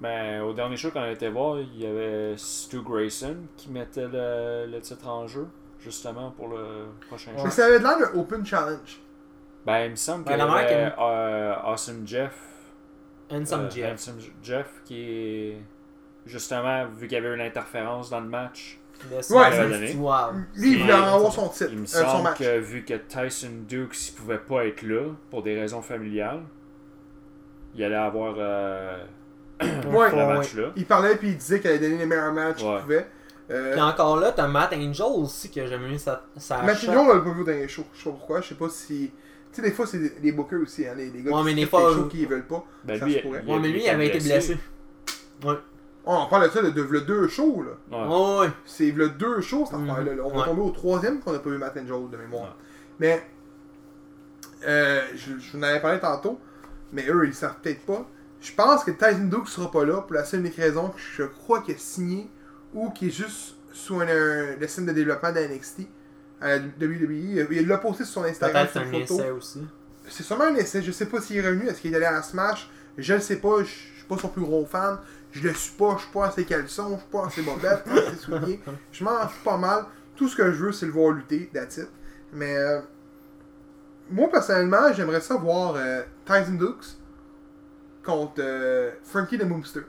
Ben, au dernier show qu'on a été voir, il y avait Stu Grayson qui mettait le, le titre en jeu, justement, pour le prochain show. Mais ça avait l'air d'un Open Challenge. Ben, il me semble Ben, que la marque avait, est- euh, Awesome Jeff. Handsome euh, Jeff. Handsome Jeff qui est. Justement, vu qu'il y avait une interférence dans le match, Ouais, c'est- Wow. Lui, il voulait avoir son titre, il me euh, son semble match. que vu que Tyson Dukes il pouvait pas être là pour des raisons familiales, il allait avoir euh, [CLEARS THROAT] Ouais. le match là. Il parlait puis il disait qu'il allait donner les meilleurs matchs qu'il pouvait. Euh, Puis encore là, t'as Matt Angel aussi qui a jamais eu sa, sa Matt. Angel, on l'a pas vu dans les shows. Je sais pas pourquoi. Je sais pas si. Tu sais, des fois, c'est des- les bookers aussi, hein, les, les gars Ouais, qui mais des font fois, des shows euh, qui veulent pas. Ben, ça lui, se il- pourrait. il- Ouais, mais lui, il avait été blessé. Ouais. Oh, on parle de ça de, de v'là deux shows, là. Ouais. C'est v'là deux shows, cette Mhm. affaire-là. là. On va Ouais. tomber au troisième qu'on a pas vu Matt Angel de mémoire. Ouais. Mais, euh, je, je vous en avais parlé tantôt, mais eux, ils le savent peut-être pas. Je pense que Tyson Duke sera pas là pour la seule unique raison que je crois qu'il a signé ou qu'il est juste sous un, un- le scène de développement de NXT à la WWE. Il l'a posté sur son Instagram, Peut-être un photo. essai aussi. C'est sûrement un essai. Je sais pas s'il est revenu. Est-ce qu'il est allé à Smash? Je le sais pas. Je je suis pas son plus gros fan. Je le suis pas. Je suis pas à ses caleçons. Je suis pas à ses bobettes. pas à ses souliers. Je m'en fous pas mal. Tout ce que je veux, c'est le voir lutter. That's it. Mais euh, moi, personnellement, j'aimerais ça voir euh, Tyson Dukes contre euh, Frankie the Moomster.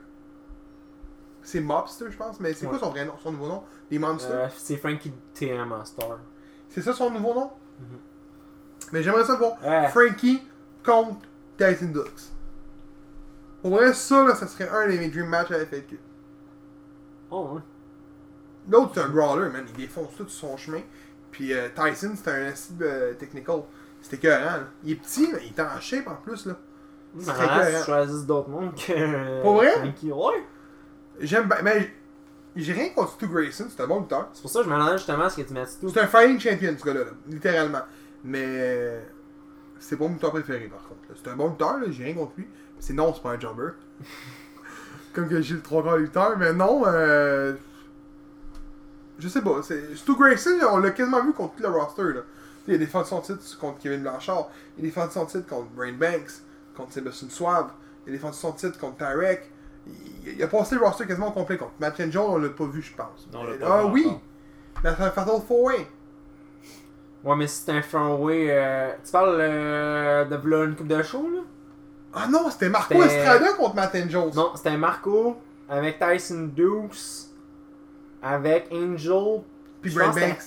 C'est Mobster, je pense. Mais c'est quoi son vrai nom Son nouveau nom? Les Monsters? C'est Frankie TM en star. C'est ça son nouveau nom? Mhm. Mais j'aimerais ça voir. Frankie contre Tyson Dukes. Pour vrai, ça, là, ça serait un de mes dream matchs à la FLQ. Oh, ouais. L'autre, c'est un brawler, man. Il défonce tout sur son chemin. Puis euh, Tyson, c'est un acide euh, technical. C'était écœurant, là. Il est petit, mais il est en shape en plus, là. C'est Ah, cohérent. tu choisis d'autres mondes que. Pour vrai? Frankie. Ouais. J'aime bien. Mais j'ai rien contre Stu Grayson, c'est un bon lutteur. C'est pour ça que je me demandais justement ce que tu mets tout. C'est un fighting champion, ce gars-là, là, littéralement. Mais euh, c'est pas mon lutteur préféré, par contre. C'est un bon lutteur, là, j'ai rien contre lui. C'est non, c'est pas un jobber. [LAUGHS] Comme que j'ai le trois quarts lutteur, mais non, euh, je sais pas. c'est- Stu Grayson, on l'a quasiment vu contre tout le roster. Là. Il a défendu son titre contre Kevin Blanchard. Il a défendu son titre contre Brain Banks, contre Sébastien Suave. Il a défendu son titre contre Tarek. Il, il a passé le roster quasiment complet contre Matt Angel, on l'a pas vu, je pense. Non, on l'a Mais- pas ah oui! encore. Dans un Fatal 4-Way. Ouais, mais si c'est un throwaway. Euh... Tu parles euh, de v'là une coupe de show, là? Ah non, c'était Marco C'était- Estrada contre Matt Angels. Non, c'était Marco avec Tyson Dukes, avec Angel. Puis je Brad pense que Banks.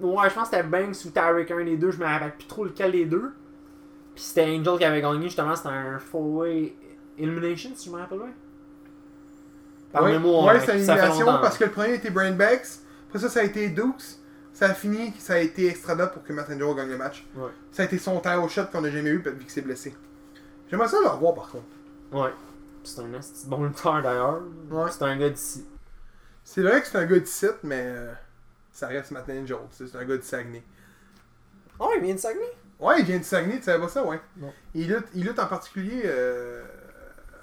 Ouais, je pense que c'était Banks ou Tarek, un des deux, je me rappelle plus trop lequel des deux. Puis c'était Angel qui avait gagné, justement, c'était un four-way elimination, si je me rappelle bien. Par ouais, mémoire, ouais hein, c'est une ça fait élimination longtemps. parce que le premier était Brain Banks. Après ça, ça a été Dukes. Ça a fini, ça a été Estrada pour que Matt Angel gagne le match. Ouais. Ça a été son title shot qu'on a jamais eu vu qu'il s'est blessé. J'aimerais ça le revoir par contre. Ouais. C'est un bon lutteur d'ailleurs. Ouais. C'est un gars d'ici. C'est vrai que c'est un gars de site, mais euh, ça reste Matt Angel. C'est c'est un gars de Saguenay. Oh, il vient de Saguenay? Ouais, il vient de Saguenay, tu savais pas ça, ouais. Non. Il lutte, il lutte en particulier euh,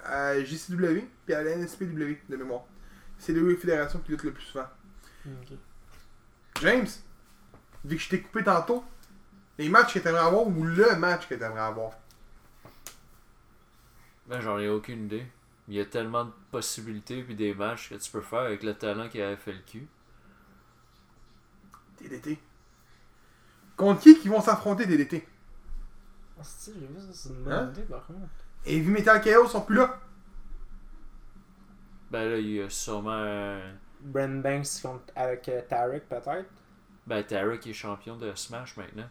à JCW puis à la NSPW de mémoire. C'est les deux fédérations qui luttent le plus souvent. James, vu que je t'ai coupé tantôt, les matchs que t'aimerais avoir ou le match que t'aimerais avoir? Ben, j'en ai aucune idée. Il y a tellement de possibilités puis des matchs que tu peux faire avec le talent qu'il a fait le cul. TDT. Contre qui qui vont s'affronter TDT Ah, si, j'ai vu ça, c'est une bonne Hein? idée par contre. Et vu Metal Chaos sont plus là. Ben là, il y a sûrement. un- Brent Banks contre, avec euh, Tarek peut-être. Ben, Tarek est champion de Smash maintenant.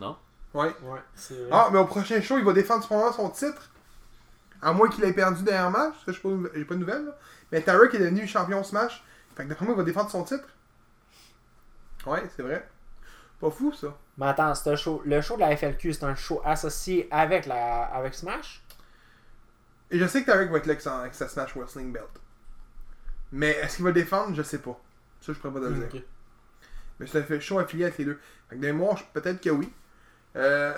Non? Ouais. Ouais, c'est vrai. Ah, mais au prochain show, il va défendre probablement son titre. À moins qu'il ait perdu dernier match. Ça, j'ai pas, j'ai pas de nouvelles. là. Mais Tarek est devenu champion Smash. Fait que d'après moi, il va défendre son titre. Ouais, c'est vrai. Pas fou, ça. Mais attends, c'est un show, le show de la FLQ, c'est un show associé avec, la, avec Smash? Et je sais que Tarek va être là avec sa, avec sa Smash Wrestling Belt. Mais est-ce qu'il va le défendre? Je sais pas. Ça, je pourrais pas te le dire. Mais c'est un show affilié avec les deux. Fait que je- peut-être que oui. Euh,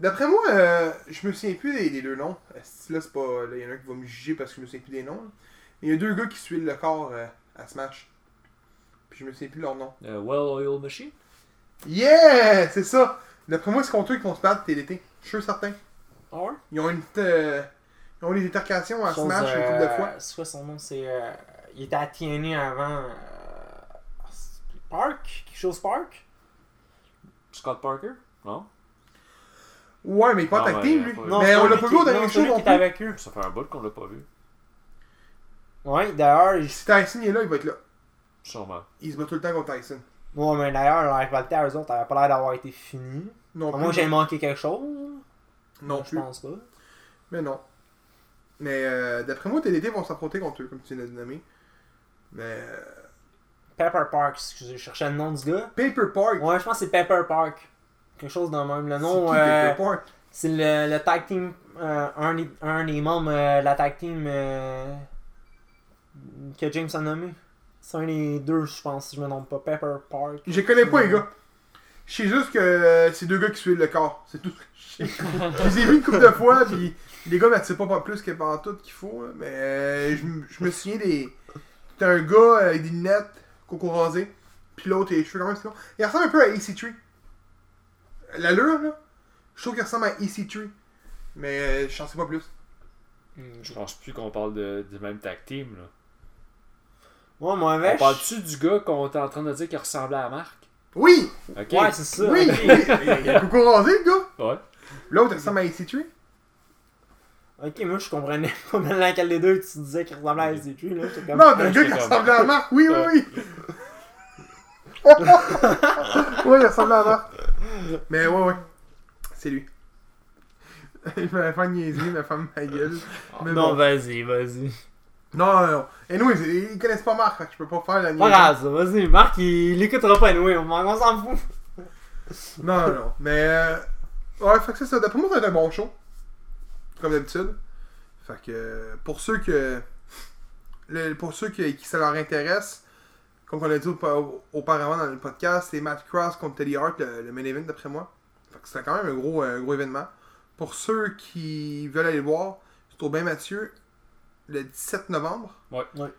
D'après moi, euh, je me souviens plus des, des deux noms. Là, c'est pas. Il y en a un qui va me juger parce que je me souviens plus des noms. il y a deux gars qui suivent le corps euh, à Smash. Puis je me souviens plus de leur nom. Euh, well Oil Machine? Yeah! C'est ça! D'après moi, c'est contre eux qu'ils vont se battre TDT. Je suis certain. Ah ouais? Ils ont une petite, euh, Ils ont des altercations à Chose, Smash une couple de fois. C'est quoi son nom? C'est. euh, il était à TNA avant. euh, Park? Quelque chose Park? Scott Parker? Non? Ouais, mais il est pas tag team, lui. Mais on l'a pas vu au dernier show non plus. avec eux. Ça fait un bout qu'on l'a pas vu. Ouais, d'ailleurs, il- Si Tyson est là, il va être là. Sûrement. Il se bat tout le temps contre Tyson. Ouais, mais d'ailleurs, la rivalité à eux autres, elle pas l'air d'avoir été finie. Non plus. j'ai manqué quelque chose. Non je pense pas. Mais non. Mais euh, d'après moi, TDT vont s'affronter contre eux, comme tu l'as nommé. Mais. euh, Pepper Park, excusez, je cherchais le nom du gars. Paper Park. Ouais, je pense que c'est Pepper Park. Quelque chose de même. Le nom, euh, c'est le, le tag team, euh, un, des- un des membres euh, la tag team euh, que James a nommé. C'est un des deux, je pense, si je me trompe pas. Pepper Park. Je connais pas, les gars. Je sais juste que c'est deux gars qui suivent le corps. C'est tout [LAUGHS] je les ai vus une couple de fois, puis les gars m'attirent pas, pas plus que par tout qu'il faut. hein, Mais euh, je, me souviens des. T'as un gars avec des lunettes, coco rasé, puis l'autre, les cheveux quand même, c'est. Il ressemble un peu à EC3. L'allure, là, je trouve qu'il ressemble à EC3. Mais euh, je n'en sais pas plus. Je pense plus qu'on parle de, du même tag team. Là. Ouais, moi, On avec. parle-tu du gars qu'on était en train de dire qui ressemblait à Marc? Oui! Ok. Ouais, c'est ça. Oui! Il a coco rasé, le gars! Ouais. L'autre, il ressemble à EC3. Ok, moi je comprenais [LAUGHS] pas mal laquelle des deux tu disais qui ressemblait à SC3 là. Comme. Non, t'as Ouais, gars qui j'étais comme- ressemble à Marc. Oui, oui, oui. ouais, [LAUGHS] il ressemble à Marc. Mais ouais, ouais. C'est lui. [LAUGHS] Il m'a fait niaiser, il m'a fait ma gueule. Mais non, bon. vas-y, vas-y. Non, non, non. Et nous, ils, ils connaissent pas Marc, fait que je peux pas faire la Pas niaiserie. grave, ça, vas-y. Marc, il, il écoutera pas, nous, on, on s'en fout. [LAUGHS] Non, non, non. Mais, euh, ouais, fait que c'est ça. D'après moi, ça va être un bon show. Comme d'habitude. Fait que, euh, pour ceux que. le- pour ceux qui, qui ça leur intéresse, comme on a dit aupa- auparavant dans le podcast, c'est Matt Cross contre Teddy Hart, le, le main event d'après moi. Fait que c'était quand même un gros, un gros événement. Pour ceux qui veulent aller le voir, c'est au Bain Mathieu le 17 novembre. Ouais. Ouais.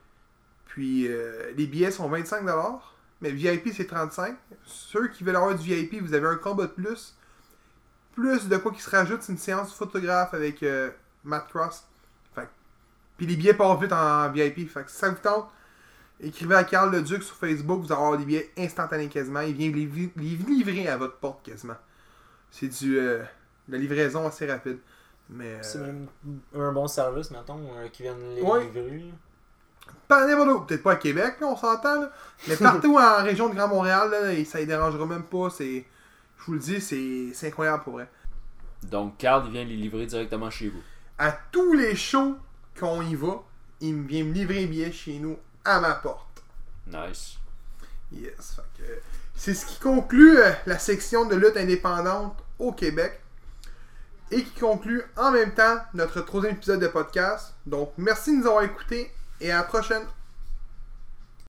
Puis euh, les billets sont 25$, mais VIP c'est 35$. Ceux qui veulent avoir du VIP, vous avez un combat de plus. Plus de quoi qui se rajoute, c'est une séance photographe avec euh, Matt Cross. Fait que- Puis les billets partent vite en VIP. Fait que si ça vous tente, écrivez à Carl le Duc sur Facebook, vous allez avoir des billets instantanés quasiment. Il vient les, les livrer à votre porte quasiment. C'est du euh, de la livraison assez rapide. Mais C'est euh, même un bon service, mettons, euh, qui viennent les Ouais. livrer. pas n'importe où. Peut-être pas à Québec, là, on s'entend. là. Mais [LAUGHS] partout en région de Grand Montréal, là, et ça ne dérangera même pas. C'est, je vous le dis, c'est, c'est incroyable pour vrai. Donc, Carl, il vient les livrer directement chez vous. À tous les shows qu'on y va, il me vient me livrer un billet chez nous à ma porte. Nice. Yes. C'est ce qui conclut euh, la section de lutte indépendante au Québec. Et qui conclut en même temps notre troisième épisode de podcast. Donc, merci de nous avoir écoutés et à la prochaine.